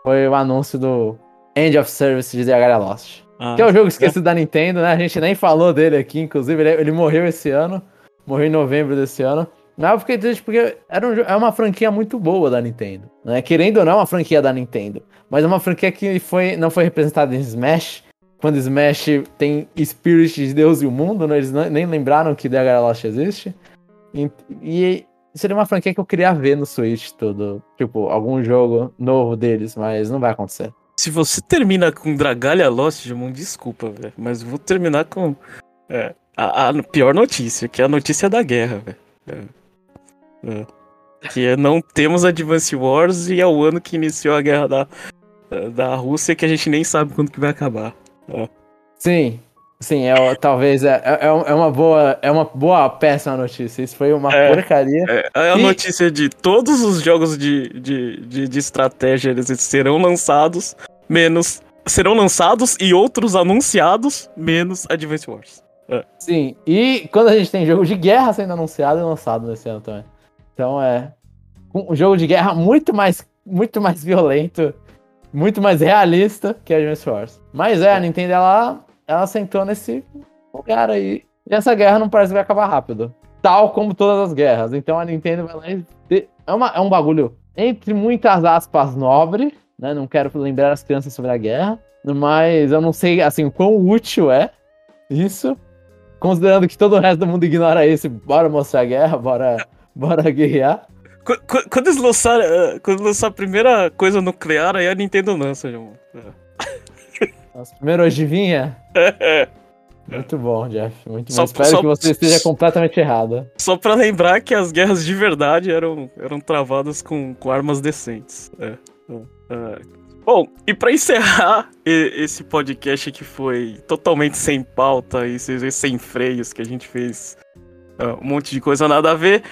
foi o anúncio do End of Service de DH Lost. Ah, Que é o jogo esquecido da Nintendo, né? A gente nem falou dele aqui, inclusive, ele, ele morreu esse ano. Morreu em novembro desse ano. Mas eu fiquei triste porque era um, é uma franquia muito boa da Nintendo. Né? Querendo ou não, é uma franquia da Nintendo. Mas é uma franquia que foi, não foi representada em Smash. Quando Smash tem Spirit de Deus e o mundo, né? eles nem lembraram que DH Lost existe. E, e seria uma franquia que eu queria ver no Switch todo. Tipo, algum jogo novo deles, mas não vai acontecer. Se você termina com Dragalha Lost, Gilmão, desculpa, velho, mas vou terminar com é, a, a pior notícia, que é a notícia da guerra, velho. É. É. Que é não temos Advance Wars e é o ano que iniciou a guerra da, da Rússia que a gente nem sabe quando que vai acabar. Sim, sim, é, talvez é, é, é uma boa, é uma boa péssima notícia. Isso foi uma É. porcaria. É, é a E- notícia de todos os jogos de, de, de, de estratégia eles serão lançados, menos. Serão lançados e outros anunciados, menos Advance Wars. Sim, e quando a gente tem jogo de guerra sendo anunciado e lançado nesse ano também. Então é um jogo de guerra muito mais, muito mais violento, muito mais realista que Advance Wars. Mas é, a Nintendo ela, ela sentou nesse lugar aí. E essa guerra não parece que vai acabar rápido. Tal como todas as guerras. Então a Nintendo vai lá e. É, uma, é um bagulho, entre muitas aspas, nobre, né? Não quero lembrar as crianças sobre a guerra. Mas eu não sei, assim, o quão útil é isso. Considerando que todo o resto do mundo ignora isso, bora mostrar a guerra, bora, bora guerrear. Qu- qu- Quando eles lançaram, eh, quando lançar a primeira coisa nuclear, aí a Nintendo lança, João. Nossa, primeiro adivinha? É. Muito bom, Jeff. Muito Só- bom. Espero só- que você esteja completamente errado. Só pra lembrar que as guerras de verdade eram, eram travadas com, com armas decentes. É, é, é. Bom, e pra encerrar esse podcast que foi totalmente sem pauta e sem, freios, que a gente fez é, um monte de coisa nada a ver.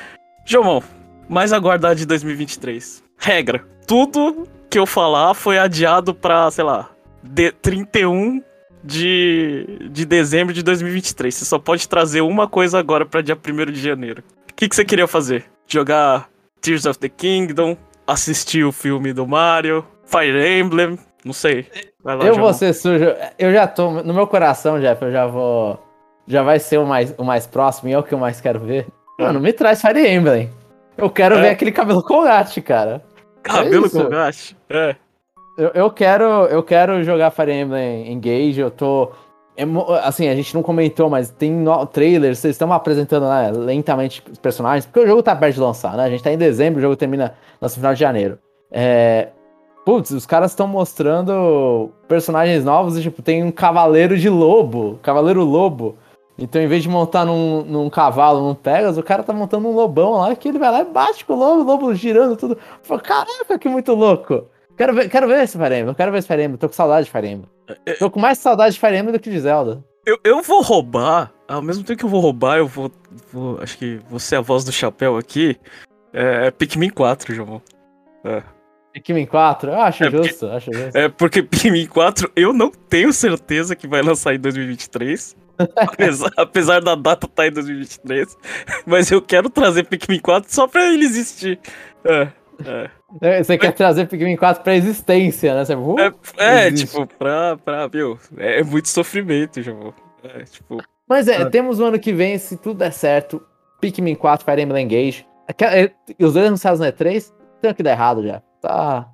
Jomão, mais aguardar de 2023. Regra: tudo que eu falar foi adiado pra, sei lá, de 31 de, de dezembro de 2023. Você só pode trazer uma coisa agora pra dia 1 de janeiro. O que, que você queria fazer? Jogar Tears of the Kingdom? Assistir o filme do Mario? Fire Emblem? Não sei. Lá, eu vou ser sujo. Eu já tô. No meu coração, Jeff, eu já vou. Já vai ser o mais, o mais próximo e é o que eu mais quero ver. Mano, me traz Fire Emblem. Eu quero É. ver aquele cabelo colgate, cara. Cabelo é com gache? É. Eu, eu, quero, eu quero jogar Fire Emblem Engage, eu tô. Assim, a gente não comentou, mas tem no, trailers, vocês estão apresentando né, lentamente os personagens, porque o jogo tá perto de lançar, né? A gente tá em dezembro, o jogo termina no final de janeiro. É, Putz, os caras estão mostrando personagens novos e, tipo, tem um cavaleiro de lobo, cavaleiro lobo. Então, em vez de montar num, num cavalo, num Pegas, o cara tá montando um lobão lá que ele vai lá e bate com o lobo, o lobo girando tudo. Falo, caraca, que muito louco. Quero ver, quero ver esse Fire Emblem, quero ver esse Fire Emblem. Tô com saudade de Fire Emblem. É, é, Tô com mais saudade de Fire Emblem do que de Zelda. Eu, eu vou roubar, ao mesmo tempo que eu vou roubar, eu vou, vou acho que você é a voz do chapéu aqui. É, é Pikmin 4, João. É. Pikmin 4? Eu acho é justo, porque, acho justo. É porque Pikmin 4 eu não tenho certeza que vai lançar em 2023. Apesar, apesar, da data estar tá em 2023. Mas eu quero trazer Pikmin 4 só pra ele existir. É, é. é você quer trazer Pikmin 4 pra existência, né? Você, uh, é, é tipo, pra, pra, viu? É muito sofrimento, João. É, tipo. Mas é, temos o ano que vem, se tudo der certo, Pikmin 4, Fire Emblem Engage. É, os dois anunciados no E3, tem que dar errado já. Tá.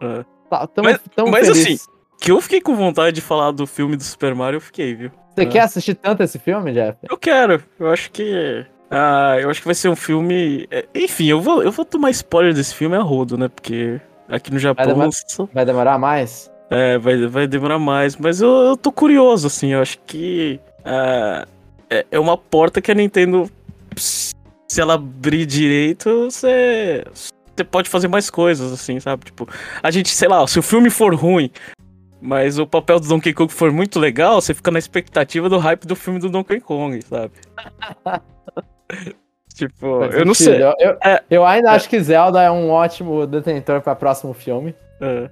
É. tá tamo, mas tamo mas assim, que eu fiquei com vontade de falar do filme do Super Mario, eu fiquei, viu? Você é. quer assistir tanto esse filme, Jeff? Eu quero. Eu acho que. Ah, eu acho que vai ser um filme. É, enfim, eu vou, eu vou tomar spoiler desse filme a rodo, né? Porque aqui no Japão. Vai demorar, vai demorar mais? É, vai, vai demorar mais. Mas eu, eu tô curioso, assim. Eu acho que. Ah, é, é uma porta que a Nintendo. Se ela abrir direito, você você pode fazer mais coisas, assim, sabe? Tipo, a gente, sei lá, se o filme for ruim, mas o papel do Donkey Kong for muito legal, você fica na expectativa do hype do filme do Donkey Kong, sabe? tipo, eu não sei. Eu, eu, é, eu ainda é. acho que Zelda é um ótimo detentor para próximo filme. É.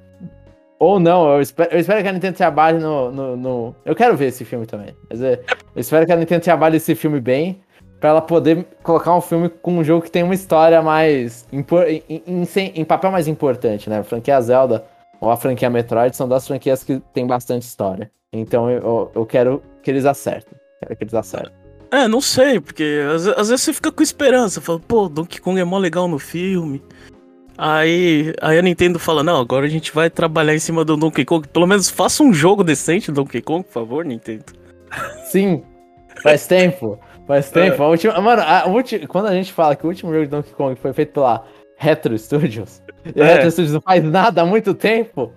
Ou não, eu espero, eu espero que a Nintendo trabalhe no, no, no, Eu quero ver esse filme também. Mas é, eu espero que a Nintendo trabalhe esse filme bem para ela poder colocar um filme com um jogo que tem uma história mais. Em, em, em, em, papel mais importante, né? A franquia Zelda ou a franquia Metroid são das franquias que tem bastante história. Então eu, eu quero que eles acertem. Quero que eles acertem. É, não sei, porque às, às vezes você fica com esperança, fala, pô, Donkey Kong é mó legal no filme. Aí, aí a Nintendo fala, não, agora a gente vai trabalhar em cima do Donkey Kong. Pelo menos faça um jogo decente do Donkey Kong, por favor, Nintendo. Sim, faz tempo. Faz tempo. É. A última, mano, a ulti, quando a gente fala que o último jogo de Donkey Kong foi feito pela Retro Studios, é. Retro Studios não faz nada há muito tempo,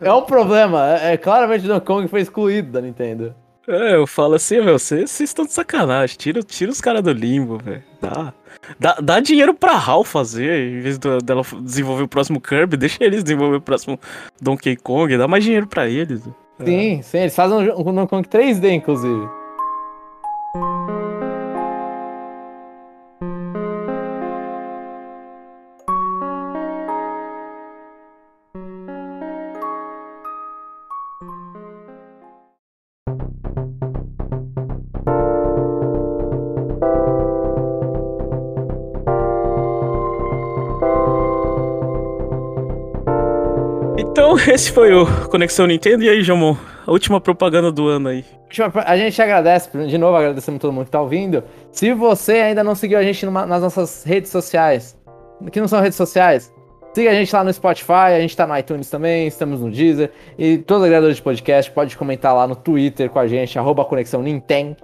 é um problema. É, é claramente Donkey Kong foi excluído da Nintendo. É, eu falo assim, meu, vocês, estão de sacanagem. Tira, tira os caras do limbo, velho. Dá, dá, dá dinheiro pra HAL fazer, em vez dela desenvolver o próximo Kirby, deixa eles desenvolver o próximo Donkey Kong, dá mais dinheiro pra eles. Sim, é. sim, eles fazem um, um Donkey Kong 3D, inclusive. Esse foi o Conexão Nintendo. E aí, Jamon, a última propaganda do ano aí. A gente agradece, de novo agradecemos todo mundo que tá ouvindo. Se você ainda não seguiu a gente numa, nas nossas redes sociais, que não são redes sociais, siga a gente lá no Spotify, a gente tá no iTunes também, estamos no Deezer. E todos os agregadores de podcast, pode comentar lá no Twitter com a gente, arroba Conexão Nintendo.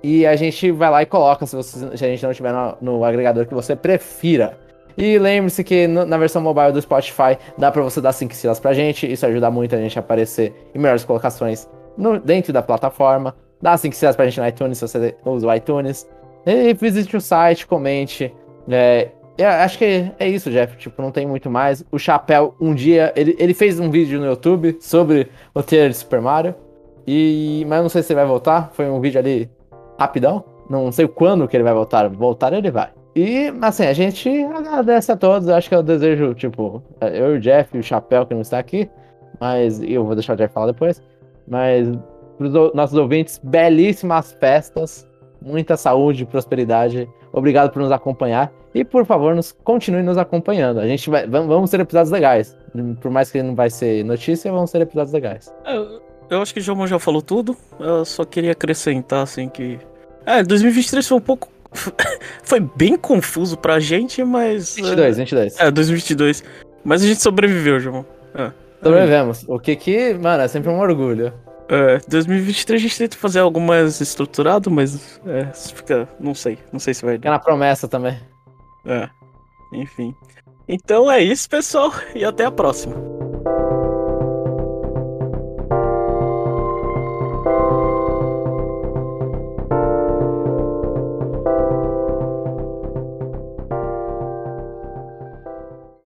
E a gente vai lá e coloca se, você, se a gente não estiver no, no agregador que você prefira. E lembre-se que na versão mobile do Spotify dá para você dar 5 estrelas pra gente, isso ajuda muito a gente a aparecer em melhores colocações no, dentro da plataforma. Dá 5 estrelas pra gente no iTunes se você usa o iTunes. E visite o site, comente. É, acho que é isso, Jeff. Tipo, não tem muito mais. O Chapéu, um dia, ele, ele fez um vídeo no YouTube sobre o trailer de Super Mario. E, mas não sei se ele vai voltar. Foi um vídeo ali rapidão. Não sei quando que ele vai voltar. Voltar ele vai. E, assim, a gente agradece a todos. Acho que eu desejo, tipo, eu e o Jeff e o Chapéu que não está aqui, mas eu vou deixar o Jeff falar depois. Mas, para os nossos ouvintes, belíssimas festas, muita saúde prosperidade. Obrigado por nos acompanhar. E, por favor, nos continue nos acompanhando. A gente vai, vamos ter episódios legais. Por mais que não vai ser notícia, vamos ter episódios legais. Eu, eu acho que o João já falou tudo. Eu só queria acrescentar, assim, que. É, 2023 foi um pouco foi bem confuso pra gente, mas. 22, 22. É, 2022. Mas a gente sobreviveu, João. É. Sobrevivemos. O que que, mano, é sempre um orgulho. É, 2023 a gente tenta fazer algo mais estruturado, mas é, fica. Não sei. Não sei se vai Fica na promessa também. É. Enfim. Então é isso, pessoal, e até a próxima.